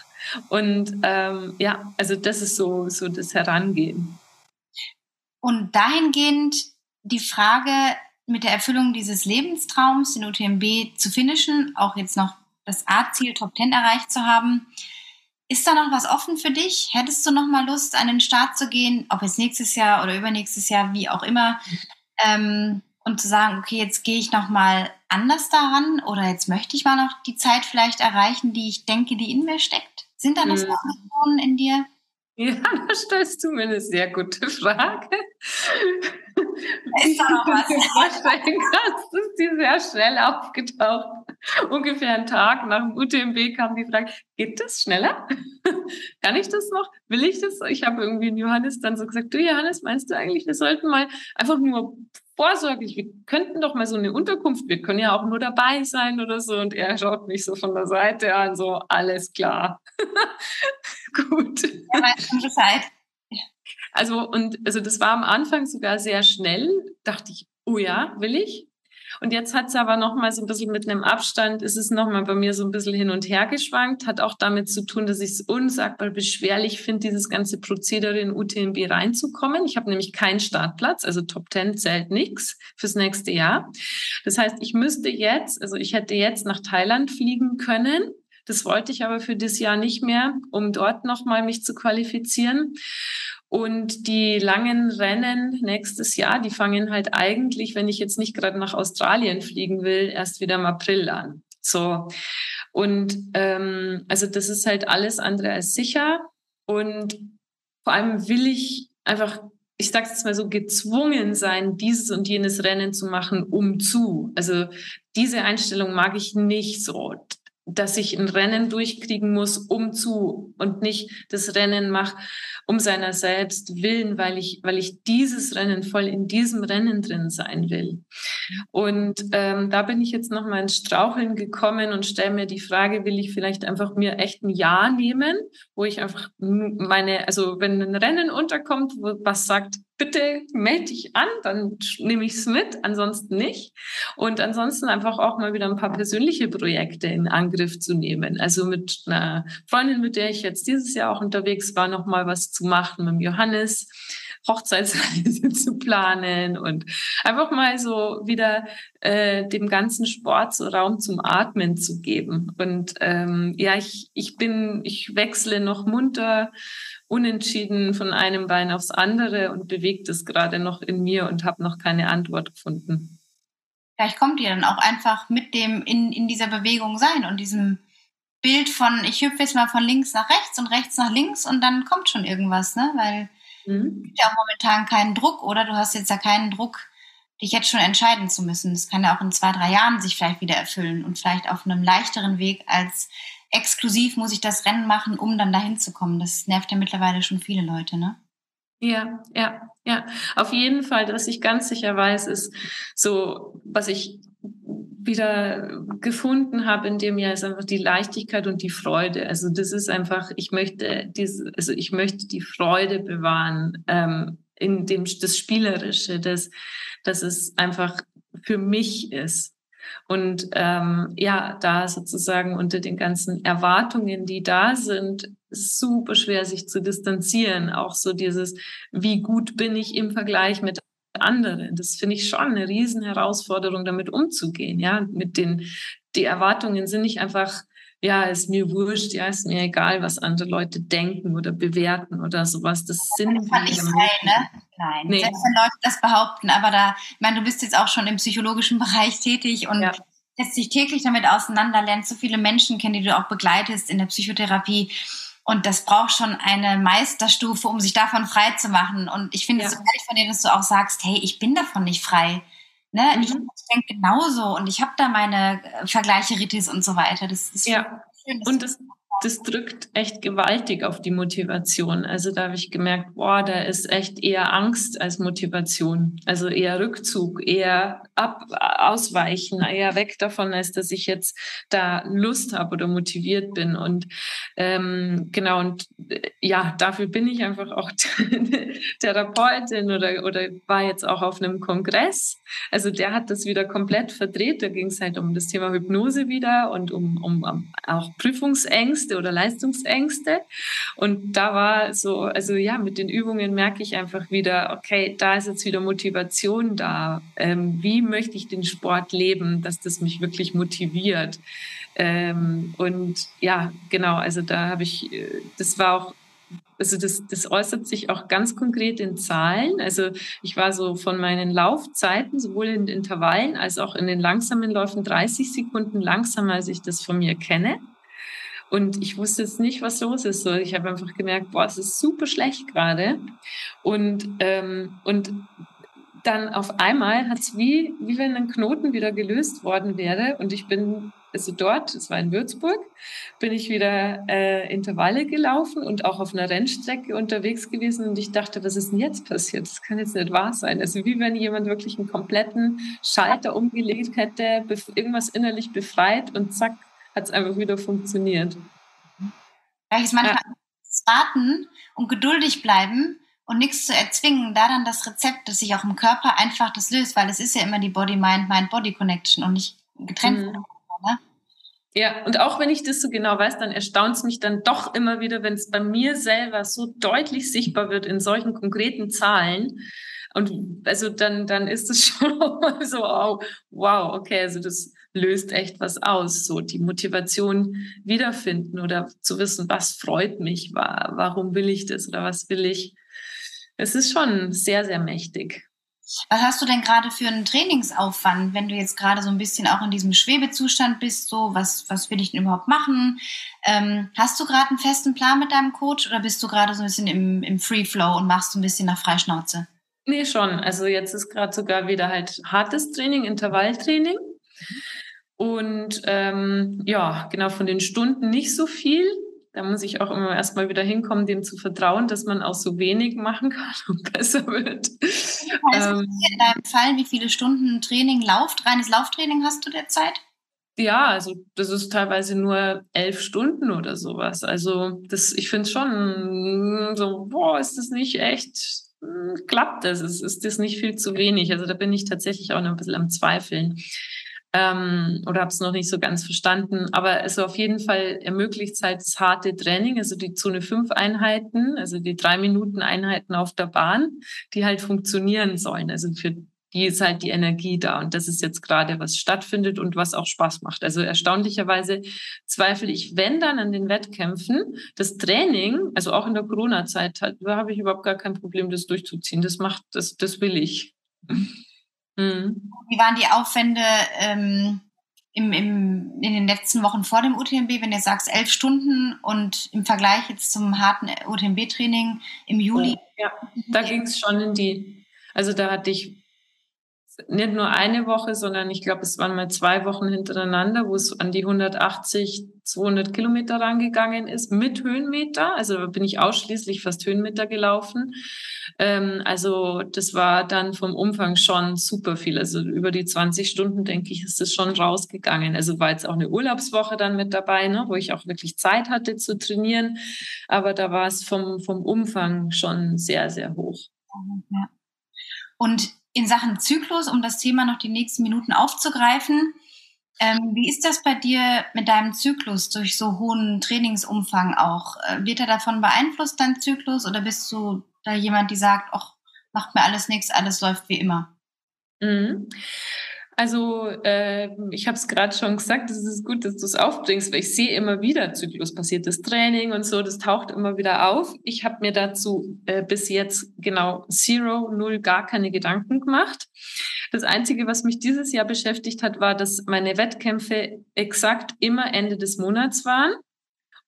Und ähm, ja, also das ist so, so das Herangehen. Und dahingehend die Frage mit der Erfüllung dieses Lebenstraums, den UTMB zu finishen, auch jetzt noch das A-Ziel Top 10 erreicht zu haben. Ist da noch was offen für dich? Hättest du noch mal Lust, an den Start zu gehen, ob jetzt nächstes Jahr oder übernächstes Jahr, wie auch immer, ähm, und zu sagen, okay, jetzt gehe ich noch mal anders daran oder jetzt möchte ich mal noch die Zeit vielleicht erreichen, die ich denke, die in mir steckt? Sind da noch hm. Ambitionen in dir? Ja, da stellst du mir eine sehr gute Frage. Ist da noch was? (laughs) vorstellen kannst, ist die sehr schnell aufgetaucht. Ungefähr einen Tag nach dem UTMB kam die Frage, geht das schneller? (laughs) Kann ich das noch? Will ich das? Ich habe irgendwie in Johannes dann so gesagt, du Johannes, meinst du eigentlich, wir sollten mal einfach nur vorsorglich, wir könnten doch mal so eine Unterkunft, wir können ja auch nur dabei sein oder so. Und er schaut mich so von der Seite an, so, alles klar. (laughs) Gut. Er weiß schon Bescheid. Also, und, also das war am Anfang sogar sehr schnell, dachte ich, oh ja, will ich? Und jetzt hat es aber noch mal so ein bisschen mit einem Abstand, ist es noch mal bei mir so ein bisschen hin und her geschwankt. Hat auch damit zu tun, dass ich es unsagbar beschwerlich finde, dieses ganze Prozedere in UTMB reinzukommen. Ich habe nämlich keinen Startplatz, also Top 10 zählt nichts fürs nächste Jahr. Das heißt, ich müsste jetzt, also ich hätte jetzt nach Thailand fliegen können. Das wollte ich aber für das Jahr nicht mehr, um dort noch mal mich zu qualifizieren. Und die langen Rennen nächstes Jahr, die fangen halt eigentlich, wenn ich jetzt nicht gerade nach Australien fliegen will, erst wieder im April an. So. Und ähm, also das ist halt alles andere als sicher. Und vor allem will ich einfach, ich sage jetzt mal so, gezwungen sein, dieses und jenes Rennen zu machen, um zu. Also diese Einstellung mag ich nicht so dass ich ein Rennen durchkriegen muss, um zu und nicht das Rennen mache, um seiner selbst willen, weil ich, weil ich dieses Rennen voll in diesem Rennen drin sein will. Und ähm, da bin ich jetzt noch mal ins Straucheln gekommen und stelle mir die Frage, will ich vielleicht einfach mir echt ein Jahr nehmen, wo ich einfach meine, also wenn ein Rennen unterkommt, was sagt, bitte melde dich an, dann nehme ich es mit, ansonsten nicht. Und ansonsten einfach auch mal wieder ein paar persönliche Projekte in Angriff zu nehmen. Also mit einer Freundin, mit der ich jetzt dieses Jahr auch unterwegs war, noch mal was zu machen mit dem Johannes. Hochzeitsreise (laughs) zu planen und einfach mal so wieder äh, dem ganzen Sport so Raum zum Atmen zu geben. Und ähm, ja, ich, ich bin, ich wechsle noch munter unentschieden von einem Bein aufs andere und bewegt es gerade noch in mir und habe noch keine Antwort gefunden. Vielleicht kommt ihr dann auch einfach mit dem in, in dieser Bewegung sein und diesem Bild von, ich hüpfe jetzt mal von links nach rechts und rechts nach links und dann kommt schon irgendwas, ne? Weil mhm. gibt ja auch momentan keinen Druck, oder? Du hast jetzt ja keinen Druck, dich jetzt schon entscheiden zu müssen. Das kann ja auch in zwei, drei Jahren sich vielleicht wieder erfüllen und vielleicht auf einem leichteren Weg als exklusiv muss ich das Rennen machen, um dann dahin zu kommen. Das nervt ja mittlerweile schon viele Leute, ne? Ja, ja, ja. Auf jeden Fall, was ich ganz sicher weiß, ist so, was ich wieder gefunden habe in dem Jahr, ist einfach die Leichtigkeit und die Freude. Also das ist einfach, ich möchte diese, also ich möchte die Freude bewahren ähm, in dem das Spielerische, das, dass es einfach für mich ist. Und ähm, ja, da sozusagen unter den ganzen Erwartungen, die da sind, super schwer sich zu distanzieren. Auch so dieses, wie gut bin ich im Vergleich mit anderen. Das finde ich schon eine riesen Herausforderung, damit umzugehen. Ja, mit den, die Erwartungen sind nicht einfach ja, ist mir wurscht, ja, ist mir egal, was andere Leute denken oder bewerten oder sowas. Das sind das nicht frei, ne? Nein, nee. selbst wenn Leute das behaupten, aber da, ich meine, du bist jetzt auch schon im psychologischen (laughs) Bereich tätig und ja. setzt dich täglich damit auseinander, lernst so viele Menschen kennen, die du auch begleitest in der Psychotherapie. Und das braucht schon eine Meisterstufe, um sich davon frei zu machen. Und ich finde es ja. so ehrlich von dir, dass du auch sagst, hey, ich bin davon nicht frei. Ne? Mhm. Ich denke genauso und ich habe da meine äh, Vergleiche, Ritis und so weiter. Das ist ja. schön. Und das, das drückt echt gewaltig auf die Motivation. Also da habe ich gemerkt, boah, da ist echt eher Angst als Motivation. Also eher Rückzug, eher ab, ausweichen, eher weg davon, als dass ich jetzt da Lust habe oder motiviert bin. Und ähm, genau, und äh, ja, dafür bin ich einfach auch (laughs) Therapeutin oder, oder war jetzt auch auf einem Kongress. Also der hat das wieder komplett verdreht. Da ging es halt um das Thema Hypnose wieder und um, um, um auch Prüfungsängste Ängste oder Leistungsängste. Und da war so, also ja, mit den Übungen merke ich einfach wieder, okay, da ist jetzt wieder Motivation da. Ähm, wie möchte ich den Sport leben, dass das mich wirklich motiviert? Ähm, und ja, genau, also da habe ich, äh, das war auch also das, das äußert sich auch ganz konkret in Zahlen. Also ich war so von meinen Laufzeiten, sowohl in Intervallen als auch in den langsamen Läufen, 30 Sekunden langsamer, als ich das von mir kenne. Und ich wusste jetzt nicht, was los ist. So, ich habe einfach gemerkt, boah, es ist super schlecht gerade. Und, ähm, und dann auf einmal hat es wie, wie wenn ein Knoten wieder gelöst worden wäre. Und ich bin also dort, es war in Würzburg, bin ich wieder äh, Intervalle gelaufen und auch auf einer Rennstrecke unterwegs gewesen und ich dachte, was ist denn jetzt passiert? Das kann jetzt nicht wahr sein. Also wie wenn jemand wirklich einen kompletten Schalter umgelegt hätte, irgendwas innerlich befreit und zack, hat es einfach wieder funktioniert. Vielleicht ist manchmal ja. warten und geduldig bleiben und nichts zu erzwingen, da dann das Rezept, dass sich auch im Körper einfach das löst, weil es ist ja immer die Body-Mind-Mind-Body-Connection und nicht getrennt mhm. ne? Ja, und auch wenn ich das so genau weiß, dann erstaunt es mich dann doch immer wieder, wenn es bei mir selber so deutlich sichtbar wird in solchen konkreten Zahlen. Und also dann, dann ist es (laughs) schon so, wow, okay, also das löst echt was aus. So die Motivation wiederfinden oder zu wissen, was freut mich, warum will ich das oder was will ich. Es ist schon sehr, sehr mächtig. Was hast du denn gerade für einen Trainingsaufwand, wenn du jetzt gerade so ein bisschen auch in diesem Schwebezustand bist? So, was, was will ich denn überhaupt machen? Ähm, hast du gerade einen festen Plan mit deinem Coach oder bist du gerade so ein bisschen im, im Free Flow und machst so ein bisschen nach Freischnauze? Nee, schon. Also jetzt ist gerade sogar wieder halt hartes Training, Intervalltraining. Und ähm, ja, genau von den Stunden nicht so viel. Da muss ich auch immer erstmal wieder hinkommen, dem zu vertrauen, dass man auch so wenig machen kann und (laughs) besser wird. Heißt, ähm, in deinem Fall, wie viele Stunden Training, Lauf, reines Lauftraining hast du derzeit? Ja, also das ist teilweise nur elf Stunden oder sowas. Also das, ich finde schon so, boah, ist das nicht echt, hm, klappt das? Ist, ist das nicht viel zu wenig? Also da bin ich tatsächlich auch noch ein bisschen am Zweifeln ähm, oder habe es noch nicht so ganz verstanden. Aber es auf jeden Fall ermöglicht halt das harte Training, also die Zone 5 Einheiten, also die drei Minuten Einheiten auf der Bahn, die halt funktionieren sollen. Also für die ist halt die Energie da. Und das ist jetzt gerade, was stattfindet und was auch Spaß macht. Also erstaunlicherweise zweifle ich, wenn dann an den Wettkämpfen, das Training, also auch in der Corona-Zeit, da habe ich überhaupt gar kein Problem, das durchzuziehen. Das macht, das, das will ich. Mhm. Wie waren die Aufwände ähm, im, im, in den letzten Wochen vor dem UTMB, wenn du sagst elf Stunden und im Vergleich jetzt zum harten UTMB-Training im Juli? Ja, da ging es schon in die, also da hatte ich nicht nur eine Woche, sondern ich glaube, es waren mal zwei Wochen hintereinander, wo es an die 180, 200 Kilometer rangegangen ist mit Höhenmeter. Also da bin ich ausschließlich fast Höhenmeter gelaufen. Ähm, also das war dann vom Umfang schon super viel. Also über die 20 Stunden, denke ich, ist das schon rausgegangen. Also war jetzt auch eine Urlaubswoche dann mit dabei, ne, wo ich auch wirklich Zeit hatte zu trainieren. Aber da war es vom, vom Umfang schon sehr, sehr hoch. Und in Sachen Zyklus, um das Thema noch die nächsten Minuten aufzugreifen, ähm, wie ist das bei dir mit deinem Zyklus durch so hohen Trainingsumfang auch? Äh, wird er davon beeinflusst, dein Zyklus, oder bist du da jemand, die sagt, ach, macht mir alles nichts, alles läuft wie immer? Mhm. Also äh, ich habe es gerade schon gesagt, es ist gut, dass du es aufbringst, weil ich sehe immer wieder zyklusbasiertes Training und so, das taucht immer wieder auf. Ich habe mir dazu äh, bis jetzt genau zero, null, gar keine Gedanken gemacht. Das Einzige, was mich dieses Jahr beschäftigt hat, war, dass meine Wettkämpfe exakt immer Ende des Monats waren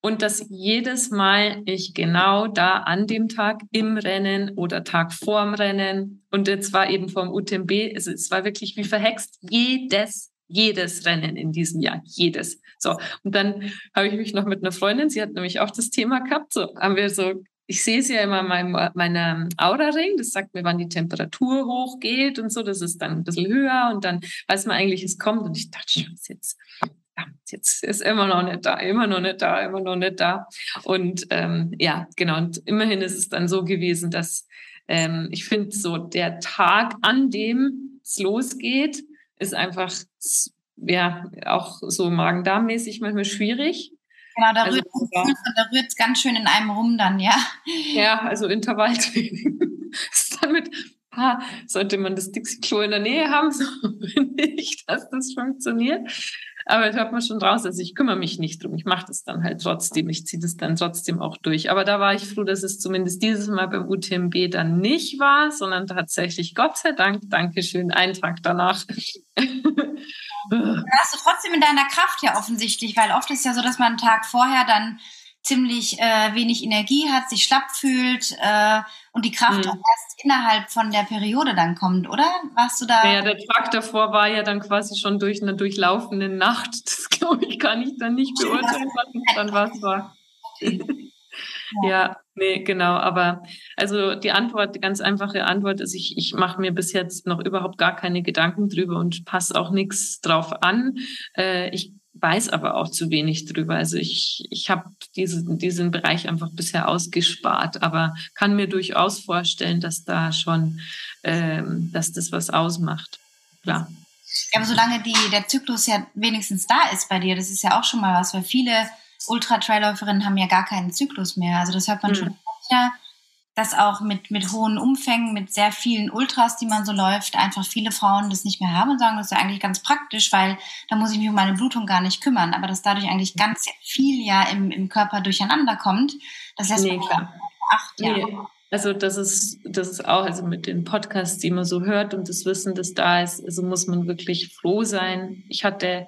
und dass jedes Mal ich genau da an dem Tag im Rennen oder Tag vorm Rennen und jetzt war eben vom UTMB, also es war wirklich wie verhext, jedes jedes Rennen in diesem Jahr, jedes. So, und dann habe ich mich noch mit einer Freundin, sie hat nämlich auch das Thema gehabt, so haben wir so, ich sehe es ja immer in meinem, meinem Aura-Ring, das sagt mir, wann die Temperatur hochgeht und so, das ist dann ein bisschen höher und dann weiß man eigentlich, es kommt und ich dachte, schon, jetzt jetzt ist immer noch nicht da, immer noch nicht da, immer noch nicht da. Und ähm, ja, genau. Und immerhin ist es dann so gewesen, dass ähm, ich finde, so der Tag, an dem es losgeht, ist einfach ja auch so Magen-Darm-mäßig manchmal schwierig. Genau, da also, rührt es ganz schön in einem rum dann, ja. Ja, also Intervalltraining (laughs) ist dann mit ah, sollte man das Dixie-Klo in der Nähe haben, (laughs) so finde ich, dass das funktioniert. Aber das hört man schon raus. Also ich kümmere mich nicht drum. Ich mache das dann halt trotzdem. Ich ziehe das dann trotzdem auch durch. Aber da war ich froh, dass es zumindest dieses Mal beim UTMB dann nicht war, sondern tatsächlich, Gott sei Dank, Dankeschön, einen Tag danach. Da hast du trotzdem in deiner Kraft ja offensichtlich, weil oft ist ja so, dass man einen Tag vorher dann ziemlich äh, wenig Energie hat, sich schlapp fühlt äh, und die Kraft mhm. erst innerhalb von der Periode dann kommt, oder? Warst du da? Ja, der Tag davor war ja dann quasi schon durch eine durchlaufende Nacht. (laughs) Das glaube ich, kann ich dann nicht beurteilen, was dann was war. (laughs) Ja. ja, nee, genau. Aber also die Antwort, die ganz einfache Antwort ist, ich, ich mache mir bis jetzt noch überhaupt gar keine Gedanken drüber und passe auch nichts drauf an. Äh, ich weiß aber auch zu wenig drüber. Also ich, ich habe diesen, diesen Bereich einfach bisher ausgespart, aber kann mir durchaus vorstellen, dass da schon, ähm, dass das was ausmacht. Klar. Ja, aber solange die, der Zyklus ja wenigstens da ist bei dir, das ist ja auch schon mal was, weil viele Ultra-Trailläuferinnen haben ja gar keinen Zyklus mehr. Also das hört man hm. schon wieder dass auch mit, mit hohen Umfängen, mit sehr vielen Ultras, die man so läuft, einfach viele Frauen das nicht mehr haben und sagen, das ist ja eigentlich ganz praktisch, weil da muss ich mich um meine Blutung gar nicht kümmern. Aber dass dadurch eigentlich ganz viel ja im, im Körper durcheinander kommt, das lässt nee, man klar. acht Jahre. Nee. Also das ist, das ist auch, also mit den Podcasts, die man so hört und das Wissen, das da ist, also muss man wirklich froh sein. Ich hatte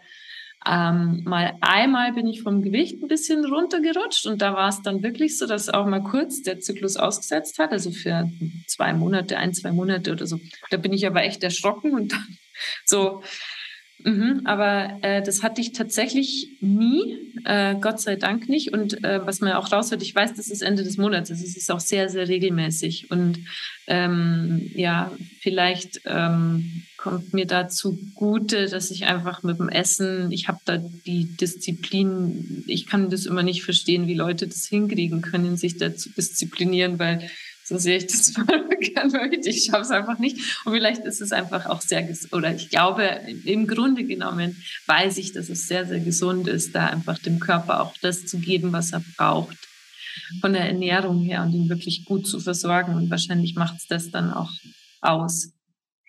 ähm, mal einmal bin ich vom Gewicht ein bisschen runtergerutscht und da war es dann wirklich so, dass auch mal kurz der Zyklus ausgesetzt hat, also für zwei Monate, ein, zwei Monate oder so. Da bin ich aber echt erschrocken und dann (laughs) so, Mhm, aber äh, das hatte ich tatsächlich nie, äh, Gott sei Dank nicht. Und äh, was man auch raushört, ich weiß, dass es Ende des Monats ist. Es ist auch sehr, sehr regelmäßig. Und ähm, ja, vielleicht ähm, kommt mir da zugute, dass ich einfach mit dem Essen, ich habe da die Disziplin, ich kann das immer nicht verstehen, wie Leute das hinkriegen können, sich da zu disziplinieren, weil so sehe ich das (laughs) gern möchte. Ich schaffe es einfach nicht. Und vielleicht ist es einfach auch sehr, oder ich glaube, im Grunde genommen weiß ich, dass es sehr, sehr gesund ist, da einfach dem Körper auch das zu geben, was er braucht. Von der Ernährung her und ihn wirklich gut zu versorgen. Und wahrscheinlich macht es das dann auch aus.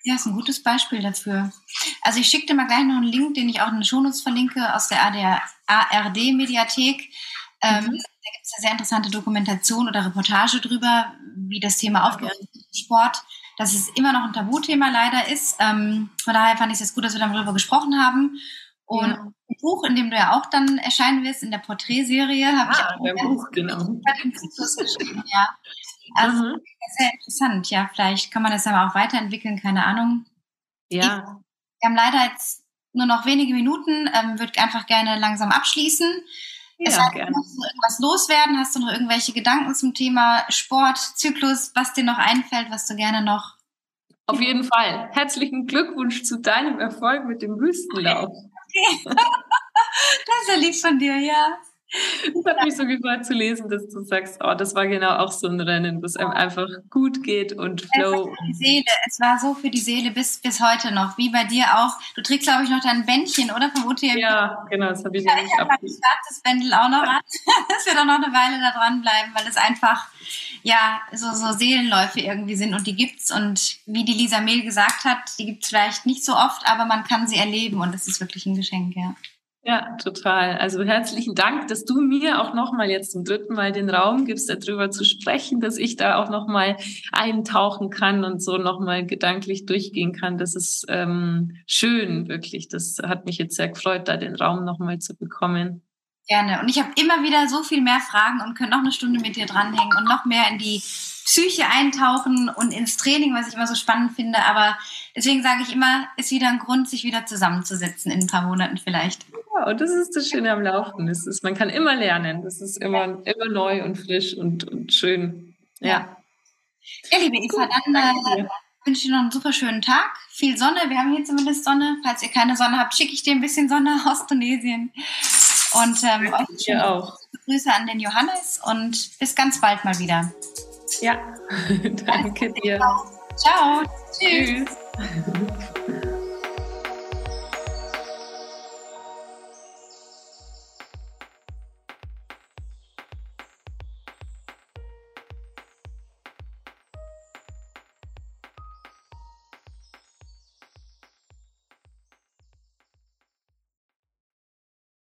Ja, ist ein gutes Beispiel dafür. Also ich schicke dir mal gleich noch einen Link, den ich auch in den Shownotes verlinke, aus der ARD-Mediathek. Ähm, mhm. Da gibt es eine sehr interessante Dokumentation oder Reportage drüber, wie das Thema aufgerüstet Sport, dass es immer noch ein Tabuthema leider ist. Ähm, von daher fand ich es gut, dass wir darüber gesprochen haben. Und ja. ein Buch, in dem du ja auch dann erscheinen wirst, in der Porträtserie, habe ah, ich auch der Buch, genau. (laughs) geschrieben, ja. Also mhm. sehr interessant, ja. Vielleicht kann man das aber auch weiterentwickeln, keine Ahnung. Ja. Ich, wir haben leider jetzt nur noch wenige Minuten, ähm, würde einfach gerne langsam abschließen. Ja, es gerne. Musst du irgendwas loswerden? Hast du noch irgendwelche Gedanken zum Thema Sport, Zyklus, was dir noch einfällt, was du gerne noch. Auf jeden Fall. Herzlichen Glückwunsch zu deinem Erfolg mit dem Wüstenlauf. Okay. (laughs) das ist ja lieb von dir, ja. Es hat mich so gefreut zu lesen, dass du sagst, oh, das war genau auch so ein Rennen, wo es einem einfach gut geht und Flow. Es, die Seele. es war so für die Seele bis, bis heute noch, wie bei dir auch. Du trägst, glaube ich, noch dein Bändchen, oder? Vom UTM. Ja, genau, das habe ich ja, Ich habe mein schwarzes Bändel auch noch an, (laughs) dass wir doch noch eine Weile da dranbleiben, weil es einfach, ja, so, so Seelenläufe irgendwie sind und die gibt's und wie die Lisa Mehl gesagt hat, die gibt's vielleicht nicht so oft, aber man kann sie erleben und das ist wirklich ein Geschenk, ja. Ja, total. Also herzlichen Dank, dass du mir auch nochmal jetzt zum dritten Mal den Raum gibst, darüber zu sprechen, dass ich da auch nochmal eintauchen kann und so nochmal gedanklich durchgehen kann. Das ist ähm, schön, wirklich. Das hat mich jetzt sehr gefreut, da den Raum nochmal zu bekommen. Gerne. Und ich habe immer wieder so viel mehr Fragen und könnte noch eine Stunde mit dir dranhängen und noch mehr in die Psyche eintauchen und ins Training, was ich immer so spannend finde. Aber deswegen sage ich immer, ist wieder ein Grund, sich wieder zusammenzusetzen in ein paar Monaten vielleicht. Ja, und das ist das Schöne am Laufen. Das ist, man kann immer lernen. Das ist immer, ja. immer neu und frisch und, und schön. Ja. Ja, liebe Eva, dann äh, wünsche ich dir noch einen super schönen Tag. Viel Sonne. Wir haben hier zumindest Sonne. Falls ihr keine Sonne habt, schicke ich dir ein bisschen Sonne (laughs) aus Tunesien. Und ähm, euch auch. Grüße an den Johannes und bis ganz bald mal wieder. Ja, (laughs) danke dir. Ciao. Tschüss. Tschüss.